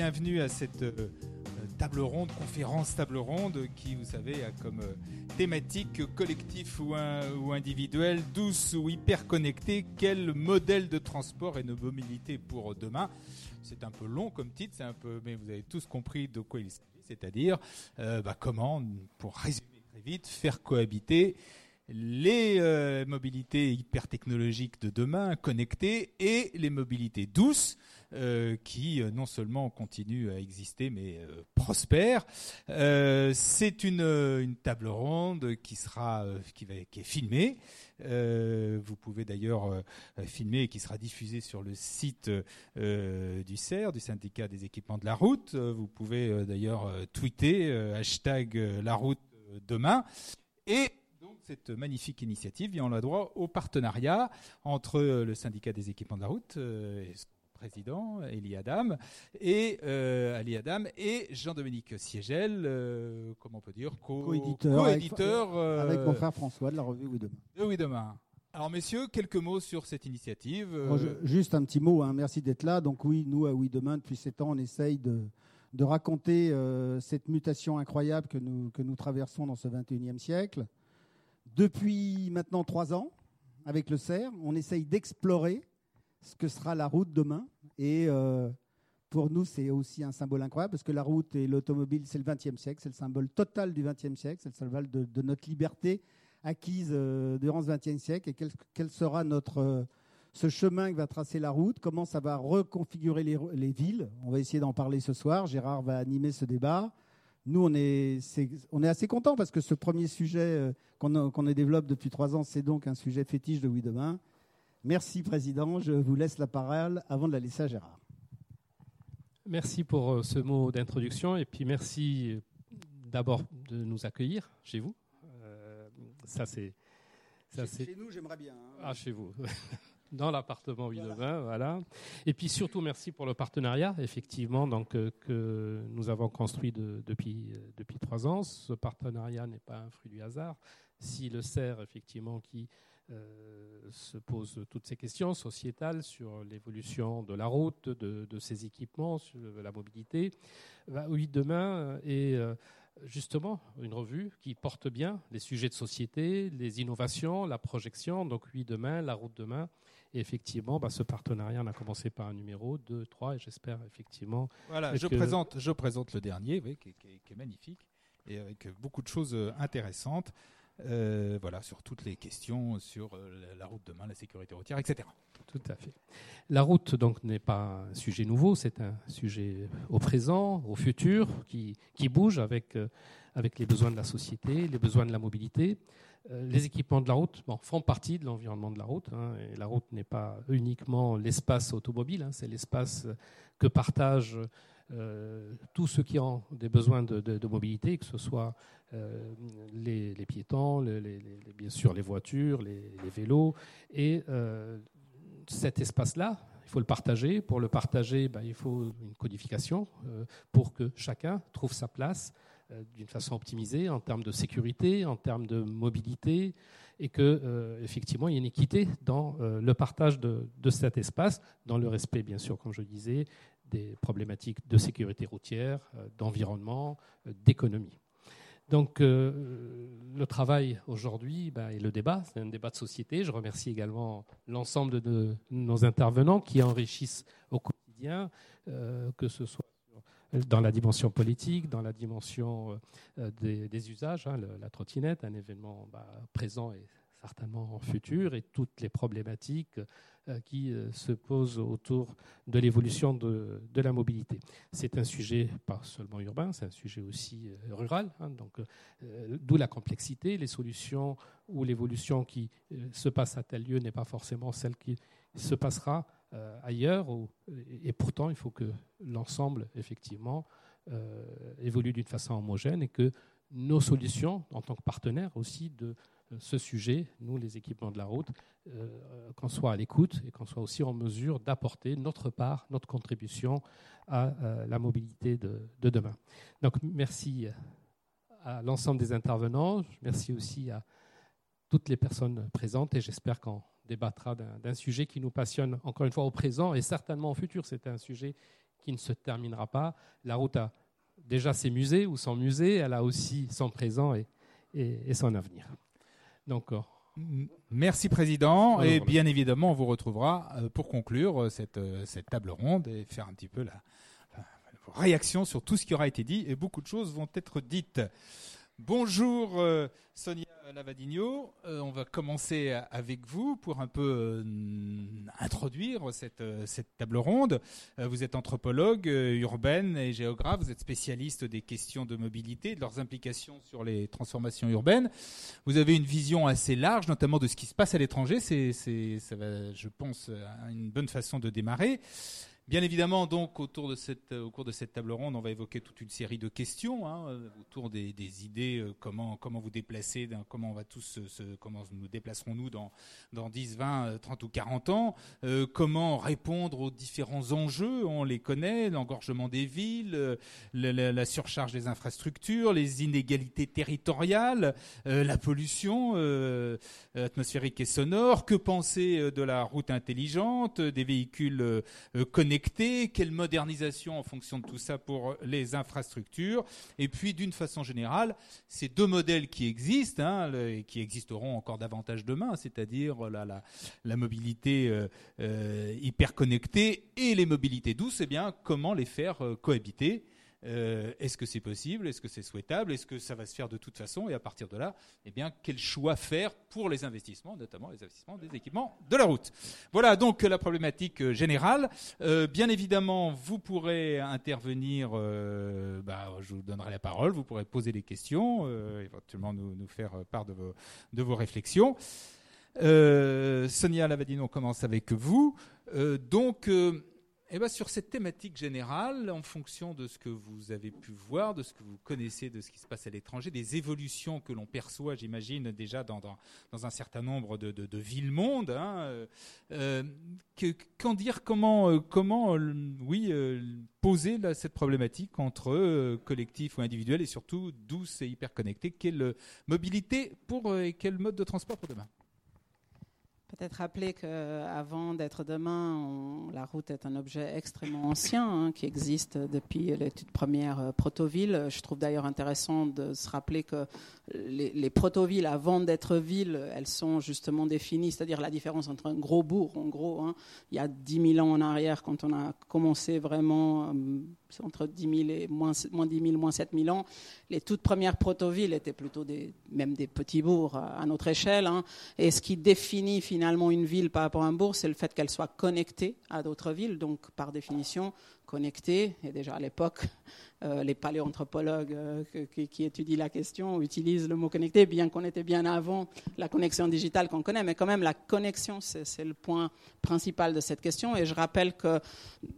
bienvenue à cette euh, table ronde, conférence table ronde, qui, vous savez, a comme euh, thématique collectif ou, individuel, douce ou hyper connecté, quel modèle de transport et de mobilité pour demain? C'est un peu long comme titre, c'est un peu, mais vous avez tous compris de quoi il s'agit, c'est-à-dire euh, bah, comment, pour résumer très vite, faire cohabiter les mobilités hyper technologiques de demain, connectées, et les mobilités douces, euh, qui euh, non seulement continuent à exister, mais prospèrent. C'est une, table ronde qui sera, qui, va, qui est filmée. vous pouvez d'ailleurs filmer et qui sera diffusée sur le site du CER, du syndicat des équipements de la route. Vous pouvez d'ailleurs tweeter hashtag la route demain. Et cette magnifique initiative vient la droit au partenariat entre le syndicat des équipements de la route euh, et président Elie Adam et euh, Ali Adam et Jean-Dominique Siegel, euh, comment on peut dire, co-éditeur, avec, mon frère François de la revue Oui Demain. De Oui Demain. Alors messieurs, quelques mots sur cette initiative. juste un petit mot, hein. merci d'être là. Donc oui, nous à Oui Demain, depuis sept ans, on essaye de, de raconter cette mutation incroyable que nous, que nous traversons dans ce 21e siècle. Depuis maintenant trois ans, avec le CERF, on essaye d'explorer ce que sera la route demain. Et euh, pour nous, c'est aussi un symbole incroyable parce que la route et l'automobile, c'est le XXe siècle, c'est le symbole total du XXe siècle, c'est le symbole de, notre liberté acquise euh, durant ce XXe siècle. Et quel, sera notre euh, ce chemin que va tracer la route? Comment ça va reconfigurer les, les villes? On va essayer d'en parler ce soir. Gérard va animer ce débat nous, on est, on est assez content parce que ce premier sujet qu'on développe depuis trois ans, c'est donc un sujet fétiche de Oui Demain. Merci, Président. Je vous laisse la parole avant de la laisser à Gérard. Merci pour euh, ce mot d'introduction et puis merci euh, d'abord de nous accueillir chez vous. ça, c'est. Chez, nous, j'aimerais bien. Hein. Ah, chez vous. dans l'appartement 8 voilà. voilà. Et puis surtout, merci pour le partenariat, effectivement, donc, euh, que nous avons construit depuis, euh, depuis trois ans. Ce partenariat n'est pas un fruit du hasard. Si le CER, effectivement, qui euh, se pose toutes ces questions sociétales sur l'évolution de la route, de, de, ses équipements, sur la mobilité, bah, oui, demain, et justement une revue qui porte bien les sujets de société, les innovations, la projection. Donc oui, demain, la route demain. Et effectivement, bah, ce partenariat, on a commencé par un numéro, 2, 3, et j'espère effectivement. Voilà, je, présente, je présente le dernier, oui, qui, est magnifique, et avec beaucoup de choses euh, intéressantes. Euh, voilà, sur toutes les questions sur euh, la route demain, la sécurité routière, etc. Tout à fait. La route donc n'est pas un sujet nouveau, c'est un sujet au présent, au futur, qui, qui bouge avec, avec les besoins de la société, les besoins de la mobilité. Euh, les équipements de la route font partie de l'environnement de la route. Hein, et la route n'est pas uniquement l'espace automobile, hein, c'est l'espace que partagent euh, tous ceux qui ont des besoins de, mobilité, que ce soit euh, les, piétons, bien sûr les voitures, les, vélos. Et cet espace-là, il faut le partager. Pour le partager, ben, il faut une codification pour que chacun trouve sa place euh, d'une façon optimisée en termes de sécurité, en termes de mobilité, et que euh, effectivement il y ait une équité dans euh, le partage de, cet espace, dans le respect bien sûr, comme je disais, des problématiques de sécurité routière, d'environnement, d'économie. Donc le travail aujourd'hui ben, et le débat, c'est un débat de société. Je remercie également l'ensemble de nos intervenants qui enrichissent au quotidien, que ce soit dans la dimension politique, dans la dimension euh, des, usages, hein, la trottinette, un événement bah, présent et certainement futur, et toutes les problématiques euh, qui euh, se posent autour de l'évolution de, la mobilité. C'est un sujet pas seulement urbain, c'est un sujet aussi rural, hein, donc d'où la complexité, les solutions ou l'évolution qui se passe à tel lieu n'est pas forcément celle qui se passera euh, ailleurs. et pourtant, il faut que l'ensemble, effectivement, euh, évolue d'une façon homogène et que nos solutions, en tant que partenaires aussi de euh, ce sujet, nous, les équipements de la route, qu'on soit à l'écoute et qu'on soit aussi en mesure d'apporter notre part, notre contribution à la mobilité de, de, demain. Donc, merci à l'ensemble des intervenants, merci aussi à toutes les personnes présentes et j'espère qu'en débattra d'un sujet qui nous passionne encore une fois au présent et certainement au futur. C'est un sujet qui ne se terminera pas. La route a déjà ses musées ou son musée, elle a aussi son présent et, son avenir. Euh, Merci Président. et bien évidemment, on vous retrouvera euh, pour conclure euh, cette, cette table ronde et faire un petit peu la, réaction sur tout ce qui aura été dit. Et beaucoup de choses vont être dites. Bonjour euh, Sonia Lavadino, euh, on va commencer avec vous pour un peu euh, introduire cette, cette, table ronde. vous êtes anthropologue urbaine et géographe, vous êtes spécialiste des questions de mobilité, de leurs implications sur les transformations urbaines. Vous avez une vision assez large, notamment de ce qui se passe à l'étranger. C'est, ça va, je pense, une bonne façon de démarrer. Bien évidemment, donc, autour de cette, euh, au cours de cette table ronde, on va évoquer toute une série de questions hein, euh, autour des, idées, euh, comment, comment vous déplacer, comment va tous comment nous déplacerons-nous dans, dans 10, 20, 30 ou 40 ans, comment répondre aux différents enjeux, on les connaît, l'engorgement des villes, la, surcharge des infrastructures, les inégalités territoriales, la pollution atmosphérique et sonore, que penser de la route intelligente, des véhicules connectés, quelle modernisation en fonction de tout ça pour les infrastructures, et puis d'une façon générale, ces deux modèles qui existent, hein, et qui existeront encore davantage demain, c'est-à-dire la, la, mobilité euh, euh, et les mobilités douces, eh comment les faire euh, cohabiter euh, est-ce que c'est possible? Est-ce que c'est souhaitable? Est-ce que ça va se faire de toute façon? Et à partir de là, eh bien, quel choix faire pour les investissements, notamment les investissements des équipements de la route? Voilà donc la problématique euh, générale. Euh, bien évidemment, vous pourrez intervenir. Bah, je vous donnerai la parole. Vous pourrez poser des questions, éventuellement nous, nous, faire part de vos, de vos réflexions. Sonia Lavadine, on commence avec vous. donc eh ben, sur cette thématique générale, en fonction de ce que vous avez pu voir, de ce que vous connaissez de ce qui se passe à l'étranger, des évolutions que l'on perçoit, j'imagine, déjà dans, un certain nombre de, de, villes-mondes, hein, euh, qu'en dire, comment, euh, comment oui, euh, poser cette problématique entre collectif ou individuel et surtout douce et hyper connecté Quelle mobilité pour et quel mode de transport pour demain? Peut-être rappeler qu'avant d'être demain, la route est un objet extrêmement ancien hein, qui existe depuis les toutes premières euh, protovilles. Je trouve d'ailleurs intéressant de se rappeler que les, les protovilles, avant d'être villes, elles sont justement définies, c'est-à-dire la différence entre un gros bourg, en gros, hein, il y a 10 000 ans en arrière, quand on a commencé vraiment euh, entre 10 000 et moins, moins 10 000, moins 7 000 ans. Les toutes premières protovilles étaient plutôt des, même des petits bourgs à, notre échelle. Hein. Et ce qui définit finalement une ville par rapport à un bourg, c'est le fait qu'elle soit connectée à d'autres villes. Donc, par définition, connectée. Et déjà à l'époque, euh, les paléoanthropologues euh, qui, étudient la question utilisent le mot connecté, bien qu'on était bien avant la connexion digitale qu'on connaît. Mais quand même, la connexion, c'est le point principal de cette question. Et je rappelle que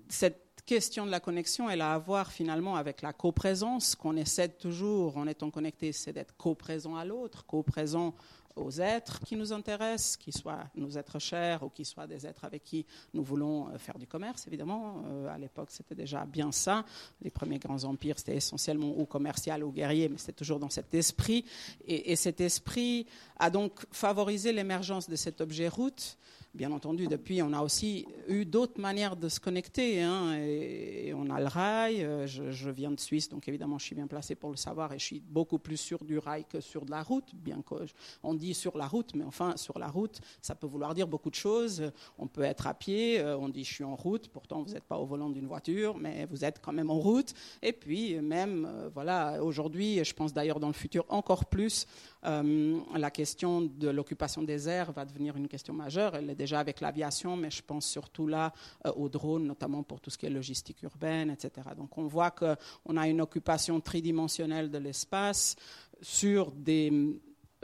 cette question de la connexion, elle a à voir finalement avec la coprésence qu'on essaie toujours, en étant connecté, c'est d'être coprésent à l'autre, coprésent aux êtres qui nous intéressent, qu'ils soient nos êtres chers ou qu'ils soient des êtres avec qui nous voulons euh, faire du commerce, évidemment. Euh, à l'époque, c'était déjà bien ça. Les premiers grands empires, c'était essentiellement ou commercial ou guerrier, mais c'était toujours dans cet esprit. Et, et, cet esprit a donc favorisé l'émergence de cet objet route Bien entendu, depuis, on a aussi eu d'autres manières de se connecter. Hein, et, on a le rail. Euh, je, viens de Suisse, donc évidemment, je suis bien placé pour le savoir. Et je suis beaucoup plus sur du rail que sur de la route. Bien qu'on dit sur la route, mais enfin, sur la route, ça peut vouloir dire beaucoup de choses. On peut être à pied. Euh, on dit je suis en route. Pourtant, vous n'êtes pas au volant d'une voiture, mais vous êtes quand même en route. Et puis, même, euh, voilà, aujourd'hui, je pense d'ailleurs dans le futur encore plus, la question de l'occupation des airs va devenir une question majeure. Elle est déjà avec l'aviation, mais je pense surtout là euh, aux drones, notamment pour tout ce qui est logistique urbaine, etc. Donc on voit qu'on a une occupation tridimensionnelle de l'espace sur des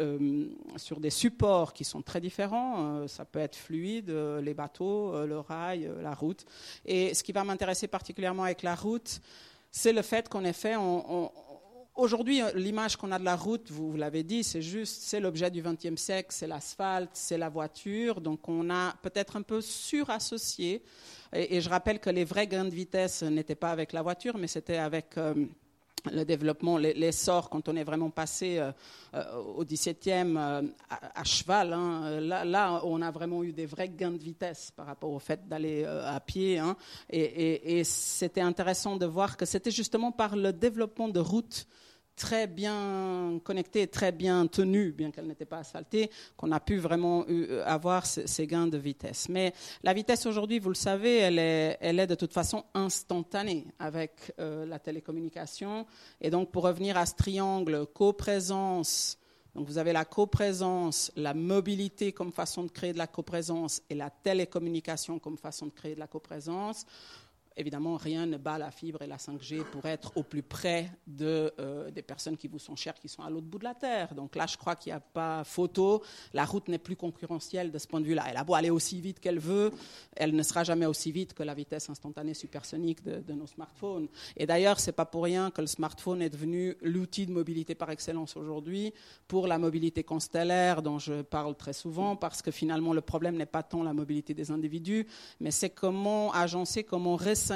euh, sur des supports qui sont très différents. Euh, ça peut être fluide, les bateaux, le rail, la route. Et ce qui va m'intéresser particulièrement avec la route, c'est le fait qu'en effet, on, Aujourd'hui, euh, l'image qu'on a de la route, vous, l'avez dit, c'est juste, c'est l'objet du XXe siècle, c'est l'asphalte, c'est la voiture. Donc, on a peut-être un peu surassocié. Et, je rappelle que les vrais gains de vitesse n'étaient pas avec la voiture, mais c'était avec euh, le développement, l'essor, quand on est vraiment passé euh, au 17e euh, à, cheval, hein, là, là, on a vraiment eu des vrais gains de vitesse par rapport au fait d'aller à pied. Hein, et, et c'était intéressant de voir que c'était justement par le développement de routes très bien connectée, très bien tenue, bien qu'elle n'était pas asphaltée, qu'on a pu vraiment euh, avoir ces gains de vitesse. Mais la vitesse aujourd'hui, vous le savez, elle est, elle est de toute façon instantanée avec euh, la télécommunication. Et donc, pour revenir à ce triangle coprésence, donc vous avez la coprésence, la mobilité comme façon de créer de la coprésence et la télécommunication comme façon de créer de la coprésence. Évidemment, rien ne bat la fibre et la 5G pour être au plus près de, euh, des personnes qui vous sont chères, qui sont à l'autre bout de la Terre. Donc là, je crois qu'il n'y a pas photo. La route n'est plus concurrentielle de ce point de vue-là. Elle a beau aller aussi vite qu'elle veut, elle ne sera jamais aussi vite que la vitesse instantanée supersonique de, de nos smartphones. Et d'ailleurs, ce n'est pas pour rien que le smartphone est devenu l'outil de mobilité par excellence aujourd'hui pour la mobilité constellaire dont je parle très souvent, parce que finalement, le problème n'est pas tant la mobilité des individus, mais c'est comment agencer, comment rester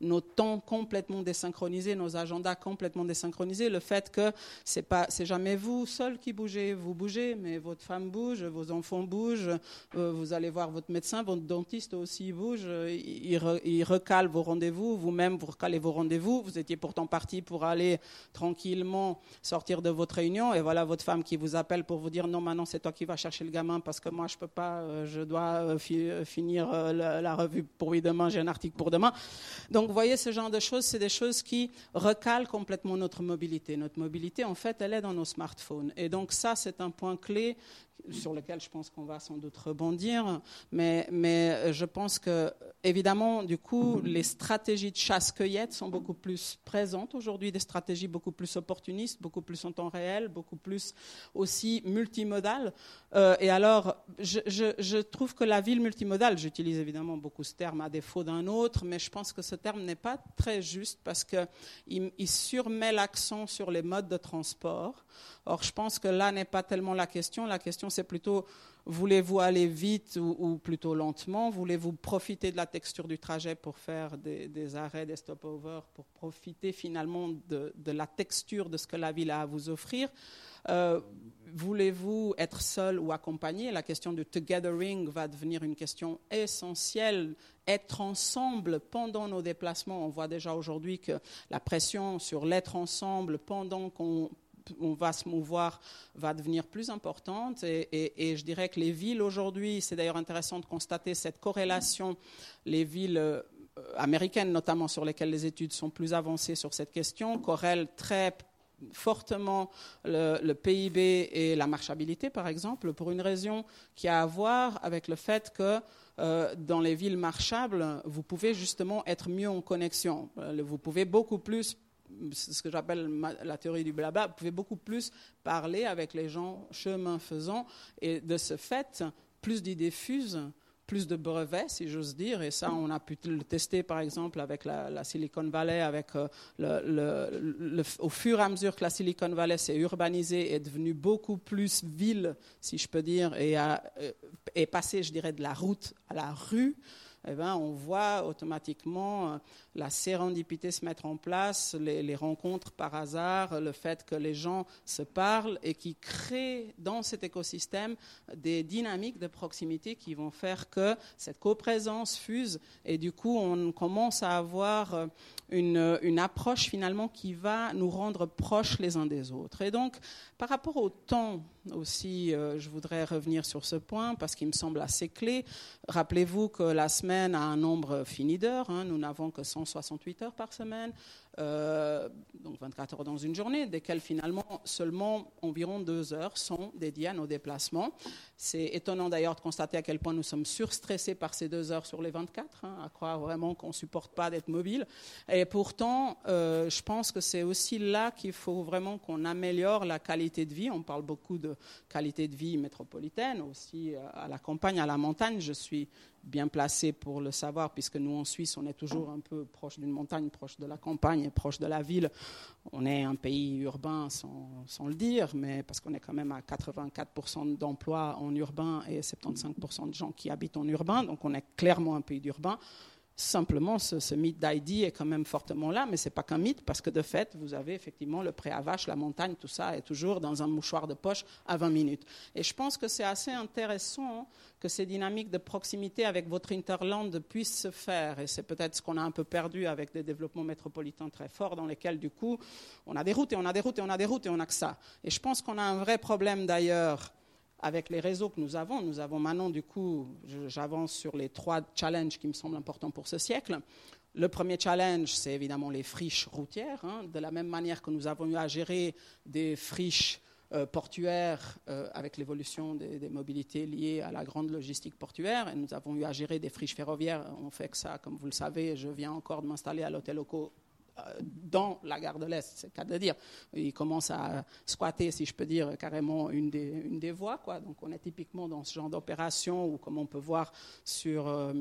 nos temps complètement désynchronisés, nos agendas complètement désynchronisés. Le fait que c'est pas, c'est jamais vous seul qui bougez, vous bougez, mais votre femme bouge, vos enfants bougent, euh, vous allez voir votre médecin, votre dentiste aussi bouge, il, il recale vos rendez-vous, vous-même vous recalez vos rendez-vous. Vous étiez pourtant parti pour aller tranquillement sortir de votre réunion, et voilà votre femme qui vous appelle pour vous dire non, maintenant c'est toi qui vas chercher le gamin parce que moi je peux pas, euh, je dois euh, finir la, revue pour lui demain, j'ai un article demain. Donc, vous voyez, ce genre de choses, c'est des choses qui recalent complètement notre mobilité. Notre mobilité, en fait, elle est dans nos smartphones. Et donc, ça, c'est un point clé sur lequel je pense qu'on va sans doute rebondir. Mais, mais je pense que, évidemment, du coup, les stratégies de chasse-cueillette sont beaucoup plus présentes aujourd'hui, des stratégies beaucoup plus opportunistes, beaucoup plus en temps réel, beaucoup plus aussi multimodales. Euh, et alors, je, je, je, trouve que la ville multimodale, j'utilise évidemment beaucoup ce terme à défaut d'un autre, mais je pense que ce terme n'est pas très juste parce qu'il il surmet l'accent sur les modes de transport. Or, je pense que là n'est pas tellement la question. La question, c'est plutôt voulez-vous aller vite ou, plutôt lentement? Voulez-vous profiter de la texture du trajet pour faire des, arrêts, des stopovers, pour profiter finalement de, la texture de ce que la ville a à vous offrir? Euh, Voulez-vous être seul ou accompagné? La question du togethering va devenir une question essentielle. Être ensemble pendant nos déplacements, on voit déjà aujourd'hui que la pression sur l'être ensemble pendant qu'on on va se mouvoir va devenir plus importante. Et, je dirais que les villes aujourd'hui, c'est d'ailleurs intéressant de constater cette corrélation, les villes euh, américaines notamment sur lesquelles les études sont plus avancées sur cette question, corrèlent très fortement le, PIB et la marchabilité, par exemple, pour une raison qui a à voir avec le fait que euh, dans les villes marchables, vous pouvez justement être mieux en connexion. Euh, vous pouvez beaucoup plus ce que j'appelle la théorie du blabla, pouvez beaucoup plus parler avec les gens chemin faisant, et de ce fait, plus d'idées fusent, plus de brevets, si j'ose dire, et ça, on a pu le tester, par exemple, avec la, Silicon Valley, avec euh, le, au fur et à mesure que la Silicon Valley s'est urbanisée, est devenue beaucoup plus ville, si je peux dire, et euh, est passée, je dirais, de la route à la rue. Eh ben, on voit automatiquement euh, la sérendipité se mettre en place, les, rencontres par hasard, le fait que les gens se parlent et qui créent dans cet écosystème des dynamiques de proximité qui vont faire que cette coprésence fuse et du coup on commence à avoir une, une approche finalement qui va nous rendre proches les uns des autres. Et donc par rapport au temps aussi, euh, je voudrais revenir sur ce point parce qu'il me semble assez clé. Rappelez-vous que la semaine a un nombre fini d'heures. Hein. nous n'avons que 100 68 heures par semaine, euh, donc 24 heures dans une journée, desquelles finalement seulement environ deux heures sont dédiées à nos déplacements. C'est étonnant d'ailleurs de constater à quel point nous sommes surstressés par ces deux heures sur les 24, hein, à croire vraiment qu'on ne supporte pas d'être mobile. Et pourtant, euh, je pense que c'est aussi là qu'il faut vraiment qu'on améliore la qualité de vie. On parle beaucoup de qualité de vie métropolitaine, aussi euh, à la campagne, à la montagne. Je suis bien placé pour le savoir, puisque nous, en Suisse, on est toujours un peu proche d'une montagne, proche de la campagne proche de la ville. On est un pays urbain sans, le dire, mais parce qu'on est quand même à 84% d'emplois en urbain et 75% de gens qui habitent en urbain, donc on est clairement un pays d'urbain. Simplement, ce, mythe d'ID est quand même fortement là, mais ce n'est pas qu'un mythe, parce que de fait, vous avez effectivement le pré à vache, la montagne, tout ça est toujours dans un mouchoir de poche à 20 minutes. Et je pense que c'est assez intéressant que ces dynamiques de proximité avec votre interland puissent se faire. Et c'est peut-être ce qu'on a un peu perdu avec des développements métropolitains très forts, dans lesquels, du coup, on a des routes et on a des routes et on a des routes et on a que ça. Et je pense qu'on a un vrai problème d'ailleurs avec les réseaux que nous avons, nous avons maintenant, du coup, j'avance sur les trois challenges qui me semblent importants pour ce siècle. Le premier challenge, c'est évidemment les friches routières. Hein. De la même manière que nous avons eu à gérer des friches euh, portuaires euh, avec l'évolution des, mobilités liées à la grande logistique portuaire, et nous avons eu à gérer des friches ferroviaires. On fait que ça, comme vous le savez, je viens encore de m'installer à l'hôtel Oco dans la gare de l'Est, c'est le cas de dire. Il commence à squatter, si je peux dire, carrément une des, voies. Donc on est typiquement dans ce genre d'opération où, comme on peut voir sur, euh,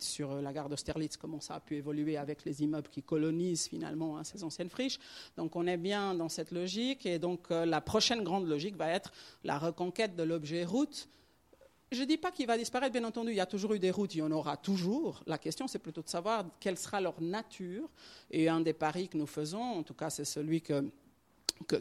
sur la gare d'Austerlitz, comment ça a pu évoluer avec les immeubles qui colonisent finalement hein, ces anciennes friches. Donc on est bien dans cette logique. Et donc euh, la prochaine grande logique va être la reconquête de l'objet route je ne dis pas qu'il va disparaître, bien entendu, il y a toujours eu des routes, il y en aura toujours. La question, c'est plutôt de savoir quelle sera leur nature. Et un des paris que nous faisons, en tout cas, c'est celui que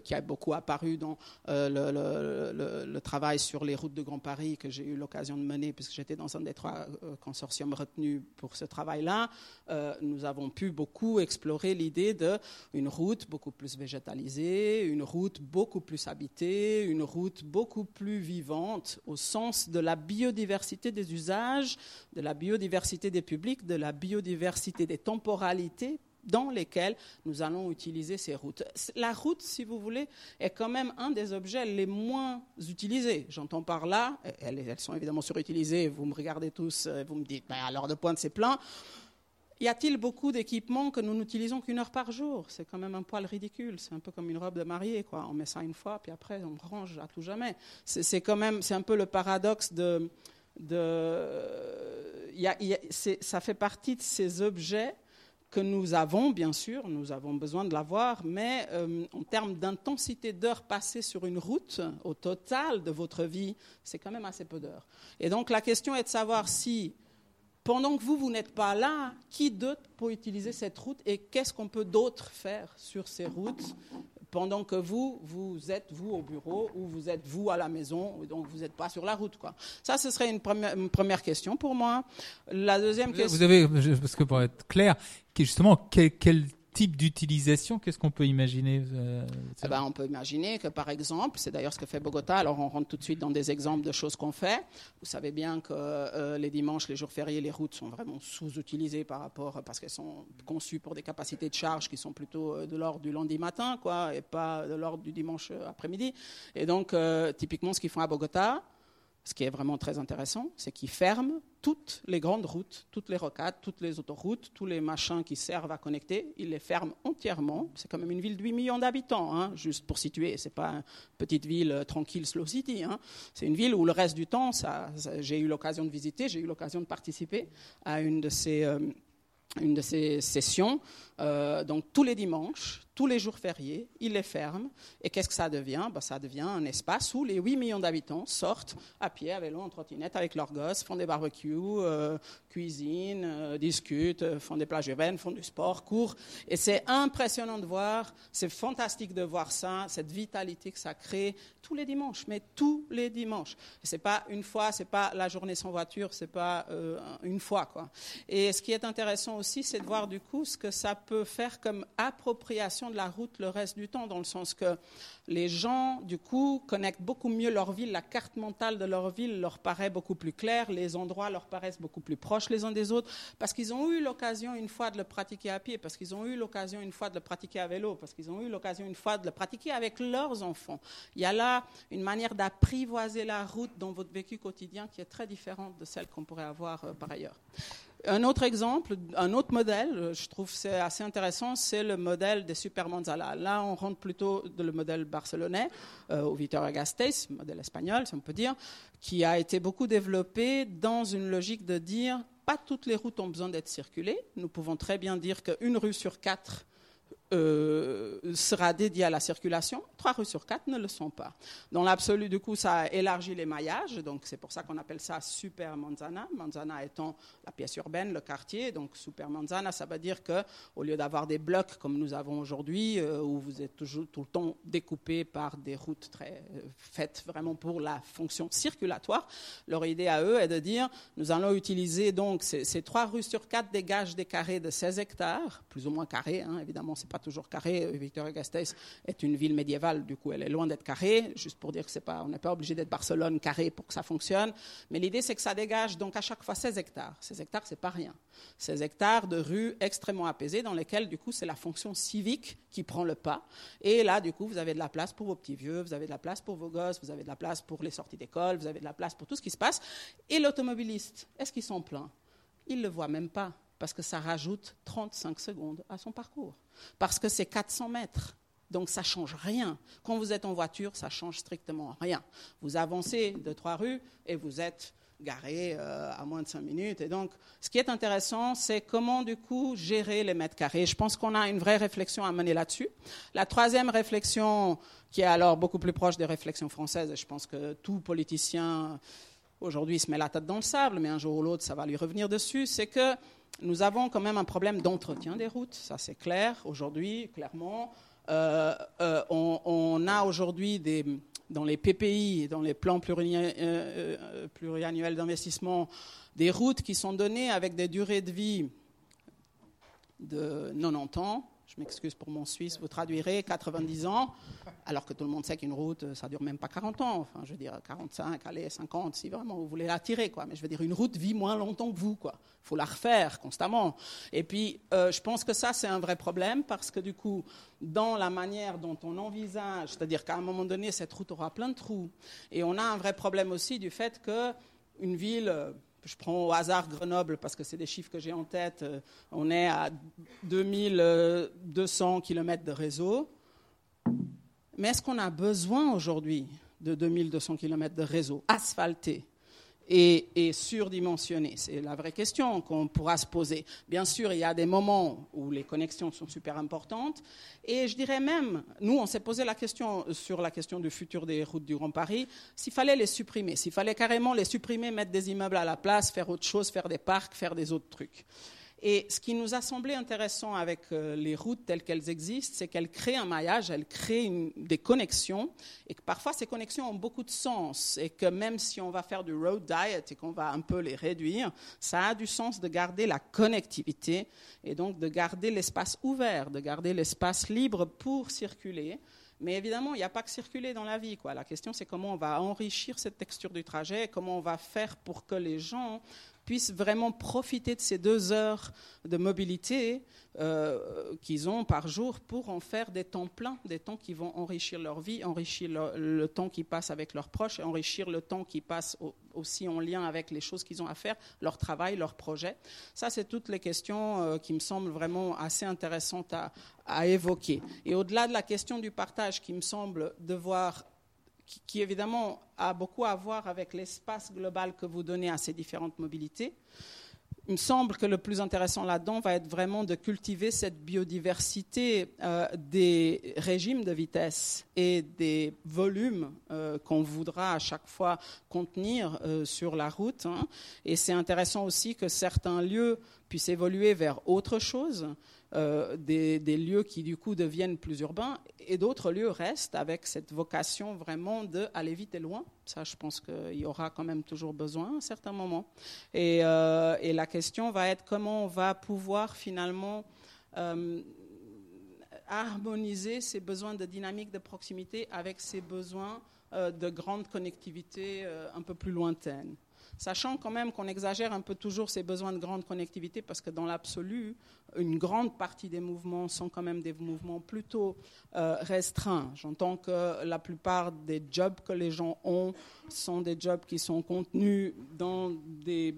qui a beaucoup apparu dans euh, le, travail sur les routes de Grand Paris que j'ai eu l'occasion de mener, puisque j'étais dans un des trois euh, consortiums retenus pour ce travail-là. Euh, nous avons pu beaucoup explorer l'idée d'une route beaucoup plus végétalisée, une route beaucoup plus habitée, une route beaucoup plus vivante au sens de la biodiversité des usages, de la biodiversité des publics, de la biodiversité des temporalités dans lesquels nous allons utiliser ces routes. La route, si vous voulez, est quand même un des objets les moins utilisés. J'entends par là, elles, sont évidemment surutilisées, vous me regardez tous, euh, vous me dites, ben, à l'heure de pointe, c'est plein. Y a-t-il beaucoup d'équipements que nous n'utilisons qu'une heure par jour? C'est quand même un poil ridicule. C'est un peu comme une robe de mariée, quoi. On met ça une fois, puis après on range à tout jamais. C'est quand même, c'est un peu le paradoxe de, ça fait partie de ces objets que nous avons, bien sûr, nous avons besoin de l'avoir, mais euh, en termes d'intensité d'heures passées sur une route, au total de votre vie, c'est quand même assez peu d'heures. Et donc la question est de savoir si, pendant que vous, vous n'êtes pas là, qui d'autre peut utiliser cette route et qu'est-ce qu'on peut d'autre faire sur ces routes pendant que vous, vous êtes vous au bureau ou vous êtes vous à la maison, donc vous n'êtes pas sur la route. Quoi. Ça, ce serait une première, une première question pour moi. La deuxième question. Vous avez, parce que pour être clair, justement, quel, quel type d'utilisation, qu'est-ce qu'on peut imaginer euh, eh ben, On peut imaginer que, par exemple, c'est d'ailleurs ce que fait Bogota, alors on rentre tout de suite dans des exemples de choses qu'on fait. Vous savez bien que euh, les dimanches, les jours fériés, les routes sont vraiment sous-utilisées par rapport, parce qu'elles sont conçues pour des capacités de charge qui sont plutôt euh, de l'ordre du lundi matin, quoi, et pas de l'ordre du dimanche après-midi. Et donc, typiquement, ce qu'ils font à Bogota, ce qui est vraiment très intéressant, c'est qu'ils ferment toutes les grandes routes, toutes les rocades, toutes les autoroutes, tous les machins qui servent à connecter, ils les ferment entièrement. C'est quand même une ville de 8 millions d'habitants, hein, juste pour situer. Ce n'est pas une petite ville euh, tranquille, slow city. Hein. C'est une ville où le reste du temps, j'ai eu l'occasion de visiter, j'ai eu l'occasion de participer à une de ces, euh, sessions. Euh, donc tous les dimanches, tous les jours fériés, il les ferme. Et qu'est-ce que ça devient? Ben, Ça devient un espace où les 8 millions d'habitants sortent à pied, à vélo, en trottinette avec leurs gosses, font des barbecues, euh, cuisinent, euh, discutent, euh, font des plages urbaines, font du sport, courent. Et c'est impressionnant de voir, c'est fantastique de voir ça, cette vitalité que ça crée tous les dimanches, mais tous les dimanches. Ce n'est pas une fois, ce n'est pas la journée sans voiture, ce n'est pas une fois. Quoi. Et ce qui est intéressant aussi, c'est de voir du coup ce que ça peut faire comme appropriation de la route le reste du temps, dans le sens que les gens, du coup, connectent beaucoup mieux leur ville, la carte mentale de leur ville leur paraît beaucoup plus claire, les endroits leur paraissent beaucoup plus proches les uns des autres, parce qu'ils ont eu l'occasion une fois de le pratiquer à pied, parce qu'ils ont eu l'occasion une fois de le pratiquer à vélo, parce qu'ils ont eu l'occasion une fois de le pratiquer avec leurs enfants. Il y a là une manière d'apprivoiser la route dans votre vécu quotidien qui est très différente de celle qu'on pourrait avoir euh, par ailleurs. Un autre exemple, un autre modèle, je trouve c'est assez intéressant, c'est le modèle des Super Manzala. Là, on rentre plutôt dans le modèle barcelonais, euh, au Vitoria Gasteiz, modèle espagnol, si on peut dire, qui a été beaucoup développé dans une logique de dire pas toutes les routes ont besoin d'être circulées. Nous pouvons très bien dire qu'une rue sur quatre euh, sera dédié à la circulation, trois rues sur quatre ne le sont pas. Dans l'absolu, du coup, ça élargit les maillages, donc c'est pour ça qu'on appelle ça Super Manzana, Manzana étant la pièce urbaine, le quartier, donc Super Manzana, ça veut dire que au lieu d'avoir des blocs comme nous avons aujourd'hui, euh, où vous êtes toujours tout le temps découpé par des routes très euh, faites vraiment pour la fonction circulatoire, leur idée à eux est de dire, nous allons utiliser donc ces, trois rues sur quatre dégagent des carrés de 16 hectares, plus ou moins carrés, hein, évidemment, c'est pas toujours carré. Victoria-Gasteiz est une ville médiévale, du coup, elle est loin d'être carrée. Juste pour dire que c'est pas, on n'est pas obligé d'être Barcelone carré pour que ça fonctionne. Mais l'idée, c'est que ça dégage donc à chaque fois 16 hectares. 16 hectares, c'est pas rien. 16 hectares de rues extrêmement apaisées dans lesquelles, du coup, c'est la fonction civique qui prend le pas. Et là, du coup, vous avez de la place pour vos petits vieux, vous avez de la place pour vos gosses, vous avez de la place pour les sorties d'école, vous avez de la place pour tout ce qui se passe. Et l'automobiliste, est-ce qu'ils sont pleins? Il ne le voit même pas parce que ça rajoute 35 secondes à son parcours. Parce que c'est 400 mètres. Donc ça change rien. Quand vous êtes en voiture, ça change strictement rien. Vous avancez de trois rues et vous êtes garé euh, à moins de cinq minutes. Et donc, ce qui est intéressant, c'est comment du coup gérer les mètres carrés. Je pense qu'on a une vraie réflexion à mener là-dessus. La troisième réflexion, qui est alors beaucoup plus proche des réflexions françaises, et je pense que tout politicien aujourd'hui se met la tête dans le sable, mais un jour ou l'autre, ça va lui revenir dessus, c'est que nous avons quand même un problème d'entretien des routes, ça c'est clair aujourd'hui, clairement. Euh, euh, on, on, a aujourd'hui dans les PPI, dans les plans euh, pluriannuels d'investissement, des routes qui sont données avec des durées de vie de 90 ans, je m'excuse pour mon suisse, vous traduirez 90 ans, alors que tout le monde sait qu'une route, ça dure même pas 40 ans. Enfin, je veux dire 45, allez, 50, si vraiment vous voulez la tirer, quoi. Mais je veux dire, une route vit moins longtemps que vous, quoi. Il faut la refaire constamment. Et puis, euh, je pense que ça, c'est un vrai problème parce que du coup, dans la manière dont on envisage, c'est-à-dire qu'à un moment donné, cette route aura plein de trous. Et on a un vrai problème aussi du fait que une ville je prends au hasard Grenoble parce que c'est des chiffres que j'ai en tête. On est à 2200 km de réseau. Mais est-ce qu'on a besoin aujourd'hui de 2200 km de réseau asphalté et, et surdimensionné C'est la vraie question qu'on pourra se poser. Bien sûr, il y a des moments où les connexions sont super importantes. Et je dirais même, nous, on s'est posé la question sur la question du futur des routes du Grand Paris, s'il fallait les supprimer, s'il fallait carrément les supprimer, mettre des immeubles à la place, faire autre chose, faire des parcs, faire des autres trucs. Et ce qui nous a semblé intéressant avec euh, les routes telles qu'elles existent, c'est qu'elles créent un maillage, elles créent des connexions, et que parfois ces connexions ont beaucoup de sens, et que même si on va faire du road diet et qu'on va un peu les réduire, ça a du sens de garder la connectivité, et donc de garder l'espace ouvert, de garder l'espace libre pour circuler. Mais évidemment, il n'y a pas que circuler dans la vie. Quoi. La question, c'est comment on va enrichir cette texture du trajet, comment on va faire pour que les gens puissent vraiment profiter de ces deux heures de mobilité euh, qu'ils ont par jour pour en faire des temps pleins, des temps qui vont enrichir leur vie, enrichir le, temps qu'ils passent avec leurs proches, enrichir le temps qu'ils passent au, aussi en lien avec les choses qu'ils ont à faire, leur travail, leur projet. Ça, c'est toutes les questions euh, qui me semblent vraiment assez intéressantes à, à évoquer. Et au-delà de la question du partage qui me semble devoir qui, évidemment a beaucoup à voir avec l'espace global que vous donnez à ces différentes mobilités. Il me semble que le plus intéressant là-dedans va être vraiment de cultiver cette biodiversité euh, des régimes de vitesse et des volumes euh, qu'on voudra à chaque fois contenir euh, sur la route. Hein. Et c'est intéressant aussi que certains lieux puissent évoluer vers autre chose. Euh, des, lieux qui du coup deviennent plus urbains et d'autres lieux restent avec cette vocation vraiment d'aller vite et loin. Ça, je pense qu'il y aura quand même toujours besoin à un certain moment. Et, euh, la question va être comment on va pouvoir finalement euh, harmoniser ces besoins de dynamique de proximité avec ces besoins de grande connectivité un peu plus lointaine sachant quand même qu'on exagère un peu toujours ces besoins de grande connectivité parce que dans l'absolu, une grande partie des mouvements sont quand même des mouvements plutôt euh, restreints. J'entends que la plupart des jobs que les gens ont sont des jobs qui sont contenus dans des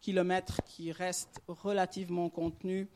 kilomètres qui restent relativement contenus.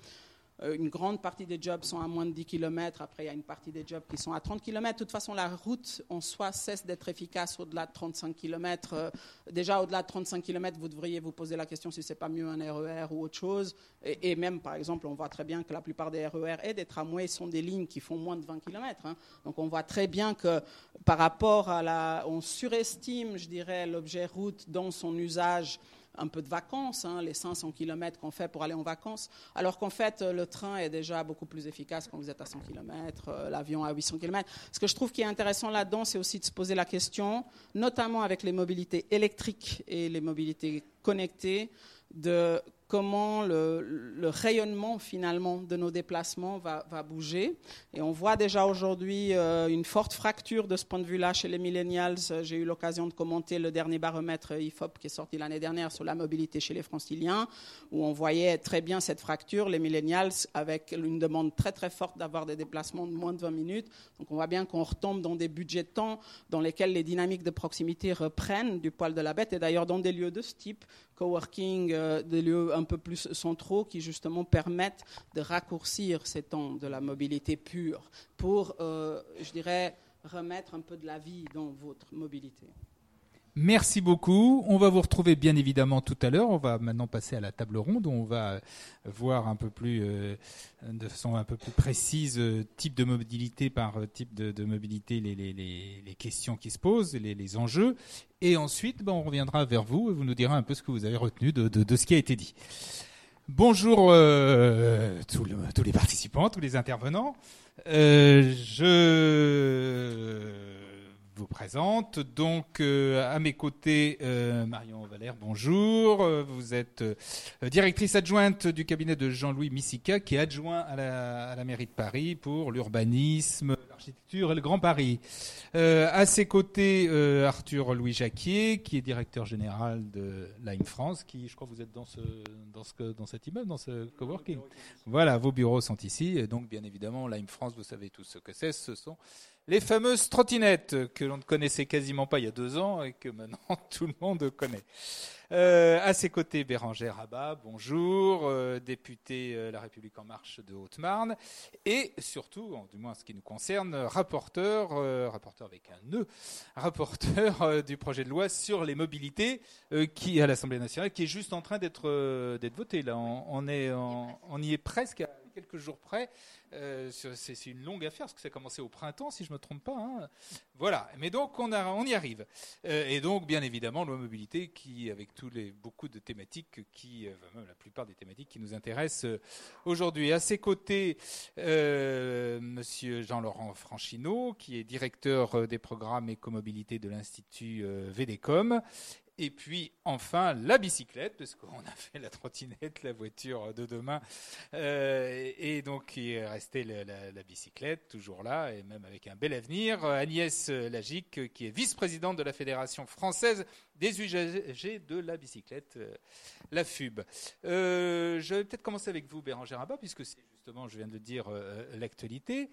Euh, une grande partie des jobs sont à moins de 10 km. Après, il y a une partie des jobs qui sont à 30 km. De toute façon, la route en soi cesse d'être efficace au-delà de 35 km. Euh, déjà, au-delà de 35 km, vous devriez vous poser la question si c'est pas mieux un RER e ou autre chose. Et, même, par exemple, on voit très bien que la plupart des RER e et des tramways sont des lignes qui font moins de 20 km. Hein. Donc, on voit très bien que par rapport à la, on surestime, je dirais, l'objet route dans son usage un peu de vacances, hein, les 500 km qu'on fait pour aller en vacances, alors qu'en fait, le train est déjà beaucoup plus efficace quand vous êtes à 100 km, euh, l'avion à 800 km. Ce que je trouve qui est intéressant là-dedans, c'est aussi de se poser la question, notamment avec les mobilités électriques et les mobilités connectées, de comment le, rayonnement finalement de nos déplacements va, bouger. Et on voit déjà aujourd'hui euh, une forte fracture de ce point de vue-là chez les millennials. J'ai eu l'occasion de commenter le dernier baromètre IFOP qui est sorti l'année dernière sur la mobilité chez les franciliens, où on voyait très bien cette fracture, les millennials avec une demande très très forte d'avoir des déplacements de moins de 20 minutes. Donc on voit bien qu'on retombe dans des budgets de temps dans lesquels les dynamiques de proximité reprennent du poil de la bête. Et d'ailleurs dans des lieux de ce type, coworking, euh, des lieux un peu plus centraux qui justement permettent de raccourcir ces temps de la mobilité pure pour, euh, je dirais, remettre un peu de la vie dans votre mobilité. Merci beaucoup. On va vous retrouver bien évidemment tout à l'heure. On va maintenant passer à la table ronde où on va voir un peu plus, euh, de façon un peu plus précise, euh, type de mobilité par euh, type de, mobilité, les, questions qui se posent, les, enjeux. Et ensuite, ben, on reviendra vers vous et vous nous direz un peu ce que vous avez retenu de, ce qui a été dit. Bonjour tous, les participants, tous les intervenants. je vous présente. Donc, euh, à mes côtés, euh, Marion Valère, bonjour. Euh, vous êtes directrice adjointe du cabinet de Jean-Louis Missica, qui est adjoint à la, mairie de Paris pour l'urbanisme, l'architecture et le Grand Paris. à ses côtés, Arthur Louis Jacquier, qui est directeur général de Lime France, qui, je crois, vous êtes dans ce, dans ce, dans cet immeuble, dans ce coworking. Voilà, vos bureaux sont ici. Et donc, bien évidemment, Lime France, vous savez tous ce que c'est. Ce sont les fameuses trottinettes que l'on ne connaissait quasiment pas il y a deux ans et que maintenant tout le monde connaît. Euh, à ses côtés, Bérangère Rabat, bonjour, euh, député euh, La République En Marche de Haute-Marne, et surtout, du moins en ce qui nous concerne, rapporteur, rapporteur avec un nœud, rapporteur du projet de loi sur les mobilités qui à l'Assemblée nationale, qui est juste en train d'être voté. Là, on, on y est presque à quelques jours près. Euh, c'est une longue affaire, parce que ça a commencé au printemps, si je ne me trompe pas. Hein. Voilà, mais donc on, y arrive. Euh, et donc, bien évidemment, loi mobilité, qui, avec tous les, beaucoup de thématiques, qui, euh, la plupart des thématiques qui nous intéressent aujourd'hui. À ses côtés, Monsieur Jean-Laurent Franchineau, qui est directeur des programmes écomobilité de l'Institut VDECOM, et puis enfin la bicyclette, parce qu'on a fait la trottinette, la voiture de demain, euh, et donc il est resté la, bicyclette, toujours là, et même avec un bel avenir. Agnès Lagic, qui est vice-présidente de la Fédération française des usagers de la bicyclette, euh, la FUB. Euh, je vais peut-être commencer avec vous, Bérangère Rabat, puisque c'est je viens de dire, euh, l'actualité.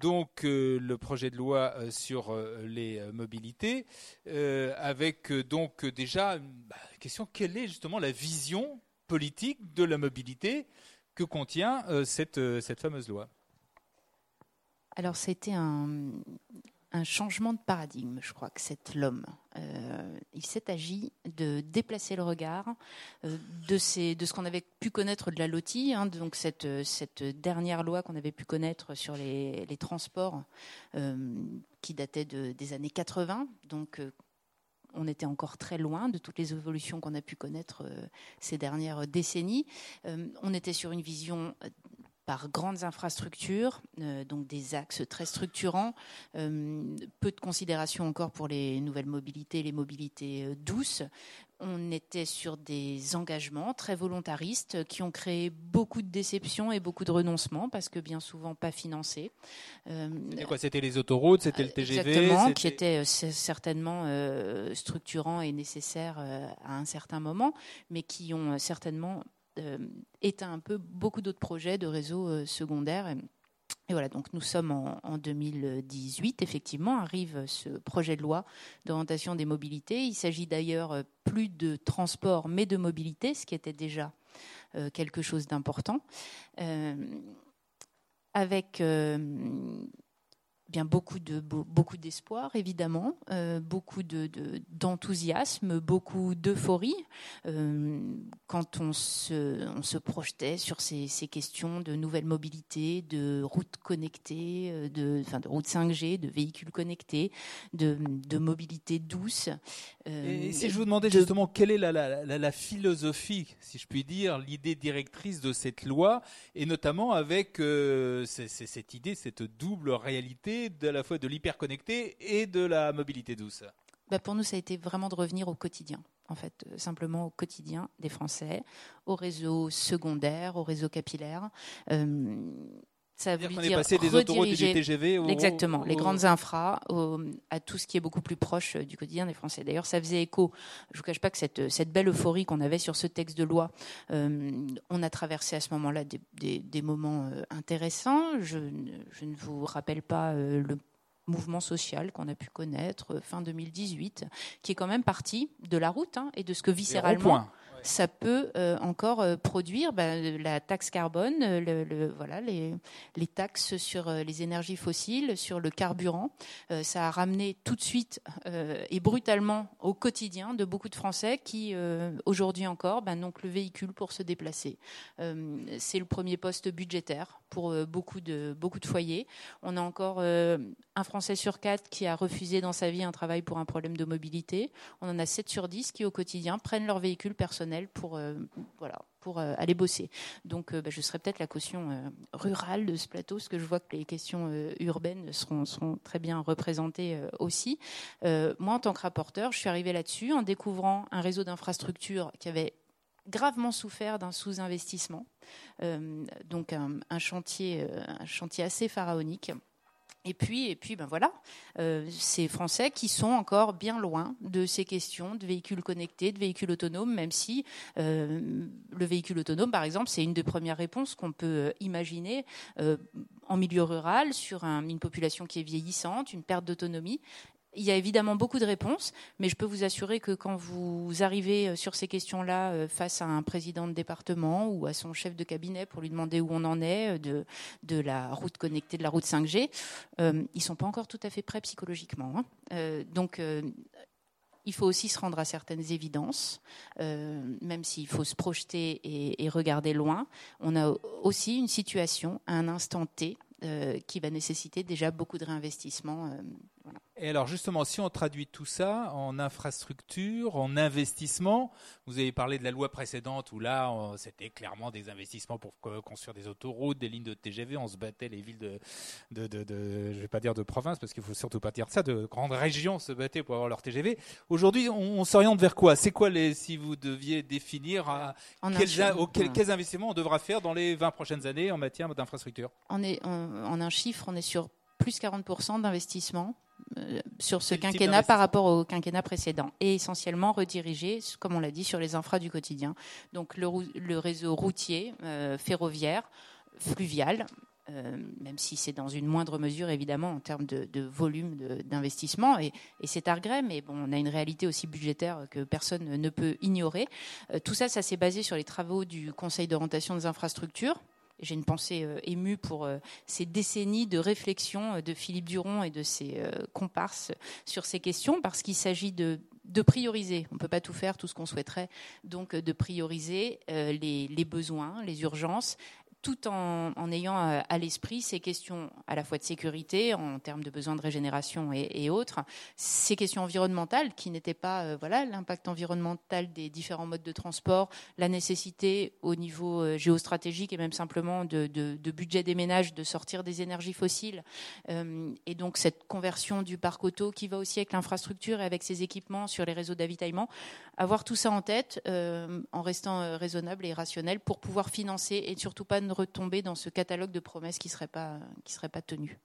Donc, le projet de loi sur les mobilités, avec donc déjà une bah, question quelle est justement la vision politique de la mobilité que contient cette, cette fameuse loi? Alors, c'était un, un changement de paradigme, je crois que c'est l'homme. Euh, il s'est agi de déplacer le regard euh, de, de, ce qu'on avait pu connaître de la LOTI, hein, donc cette, dernière loi qu'on avait pu connaître sur les, transports euh, qui datait de, des années 80. Donc on était encore très loin de toutes les évolutions qu'on a pu connaître ces dernières décennies. on était sur une vision par grandes infrastructures, euh, donc des axes très structurants, euh, peu de considération encore pour les nouvelles mobilités, les mobilités euh, douces. On était sur des engagements très volontaristes qui ont créé beaucoup de déceptions et beaucoup de renoncements parce que bien souvent pas financés. c'était quoi C'était les autoroutes, c'était le TGV Exactement, qui était certainement structurants et nécessaires à un certain moment, mais qui ont certainement éteint un peu beaucoup d'autres projets de réseaux euh, secondaires. Et voilà, donc nous sommes en, 2018, effectivement, arrive ce projet de loi d'orientation des mobilités. Il s'agit d'ailleurs euh, plus de transport, mais de mobilité, ce qui était déjà quelque chose d'important. avec bien beaucoup de beaucoup d'espoir évidemment, euh, beaucoup de, d'enthousiasme, beaucoup d'euphorie euh, quand on se on se projetait sur ces, ces questions de nouvelle mobilité, de routes connectées, euh, de enfin de routes 5G, de véhicules connectés, de, de mobilité douce. Et si je vous demandais justement quelle est la, la, la, philosophie, si je puis dire, l'idée directrice de cette loi, et notamment avec cette idée, cette double réalité de de l'hyperconnecté et de la mobilité douce bah Pour nous, ça a été vraiment de revenir au quotidien, en fait, euh, simplement au quotidien des Français, au réseau secondaire, au réseau capillaire. Euh, ça veut dire, est passé des autoroutes des TGV exactement les grandes infras à tout ce qui est beaucoup plus proche euh, du quotidien des Français. D'ailleurs, ça faisait écho. Je vous cache pas que cette, cette belle euphorie qu'on avait sur ce texte de loi, euh, on a traversé à ce moment-là des, des, des, moments euh, intéressants. Je, je, ne vous rappelle pas le mouvement social qu'on a pu connaître fin 2018, qui est quand même parti de la route hein, et de ce que viscéralement ça peut euh, encore euh, produire bah, la taxe carbone, euh, voilà, les, taxes sur les énergies fossiles, sur le carburant. ça a ramené tout de suite et brutalement au quotidien de beaucoup de Français qui, aujourd'hui encore, bah, n'ont que le véhicule pour se déplacer. C'est le premier poste budgétaire pour beaucoup, de, beaucoup de foyers. On a encore un Français sur quatre qui a refusé dans sa vie un travail pour un problème de mobilité. On en a 7 sur 10 qui, au quotidien, prennent leur véhicule personnel pour, euh, euh, aller bosser. Donc, euh, bah, je serai peut-être la caution rurale de ce plateau, parce que je vois que les questions urbaines seront, très bien représentées aussi. moi, en tant que rapporteur, je suis arrivée là-dessus en découvrant un réseau d'infrastructures qui avait gravement souffert d'un sous-investissement, donc un chantier assez pharaonique. Et puis, et ben voilà, euh, ces Français qui sont encore bien loin de ces questions de véhicules connectés, de véhicules autonomes, même si euh, le véhicule autonome, par exemple, c'est une des premières réponses qu'on peut euh, imaginer en milieu rural sur une population qui est vieillissante, une perte d'autonomie. Il y a évidemment beaucoup de réponses, mais je peux vous assurer que quand vous arrivez euh, sur ces questions-là euh, face à un président de département ou à son chef de cabinet pour lui demander où on en est euh, de, la route connectée, de la route 5G, ils ils sont pas encore tout à fait prêts psychologiquement. Hein. donc il faut aussi se rendre à certaines évidences, même s'il faut se projeter et, regarder loin. On a aussi une situation à un instant T qui va nécessiter déjà beaucoup de réinvestissement. Voilà. Et alors justement, si on traduit tout ça en infrastructure, en investissement, vous avez parlé de la loi précédente où là, c'était clairement des investissements pour construire des autoroutes, des lignes de TGV. On se battait les villes de, de, de, de je vais pas dire de province parce qu'il faut surtout pas dire ça, de grandes régions se battaient pour avoir leur TGV. Aujourd'hui, on, s'oriente vers quoi? C'est quoi les, si vous deviez définir à, quels, quels, investissements on devra faire dans les 20 prochaines années en matière d'infrastructure? On est en un chiffre, on est sur plus 40% d'investissement euh, sur ce quinquennat par rapport au quinquennat précédent et essentiellement redirigé, comme on l'a dit, sur les infras du quotidien. Donc le, réseau routier, euh, ferroviaire, fluvial, euh, même si c'est dans une moindre mesure évidemment en termes de, volume d'investissement et, c'est à regret, mais bon, on a une réalité aussi budgétaire que personne ne peut ignorer. tout ça, ça s'est basé sur les travaux du Conseil d'orientation des infrastructures j'ai une pensée euh, émue pour euh, ces décennies de réflexion euh, de Philippe Duron et de ses comparses sur ces questions, parce qu'il s'agit de, prioriser. On ne peut pas tout faire, tout ce qu'on souhaiterait, donc de prioriser les, besoins, les urgences, tout en, ayant euh, à l'esprit ces questions à la fois de sécurité en termes de besoins de régénération et, autres, ces questions environnementales qui n'étaient pas euh, voilà l'impact environnemental des différents modes de transport, la nécessité au niveau euh, géostratégique et même simplement de, budget des ménages de sortir des énergies fossiles. Et donc cette conversion du parc auto qui va aussi avec l'infrastructure et avec ses équipements sur les réseaux d'avitaillement, avoir tout ça en tête en restant raisonnable et rationnel pour pouvoir financer et surtout pas retomber dans ce catalogue de promesses qui ne pas, qui seraient pas tenues.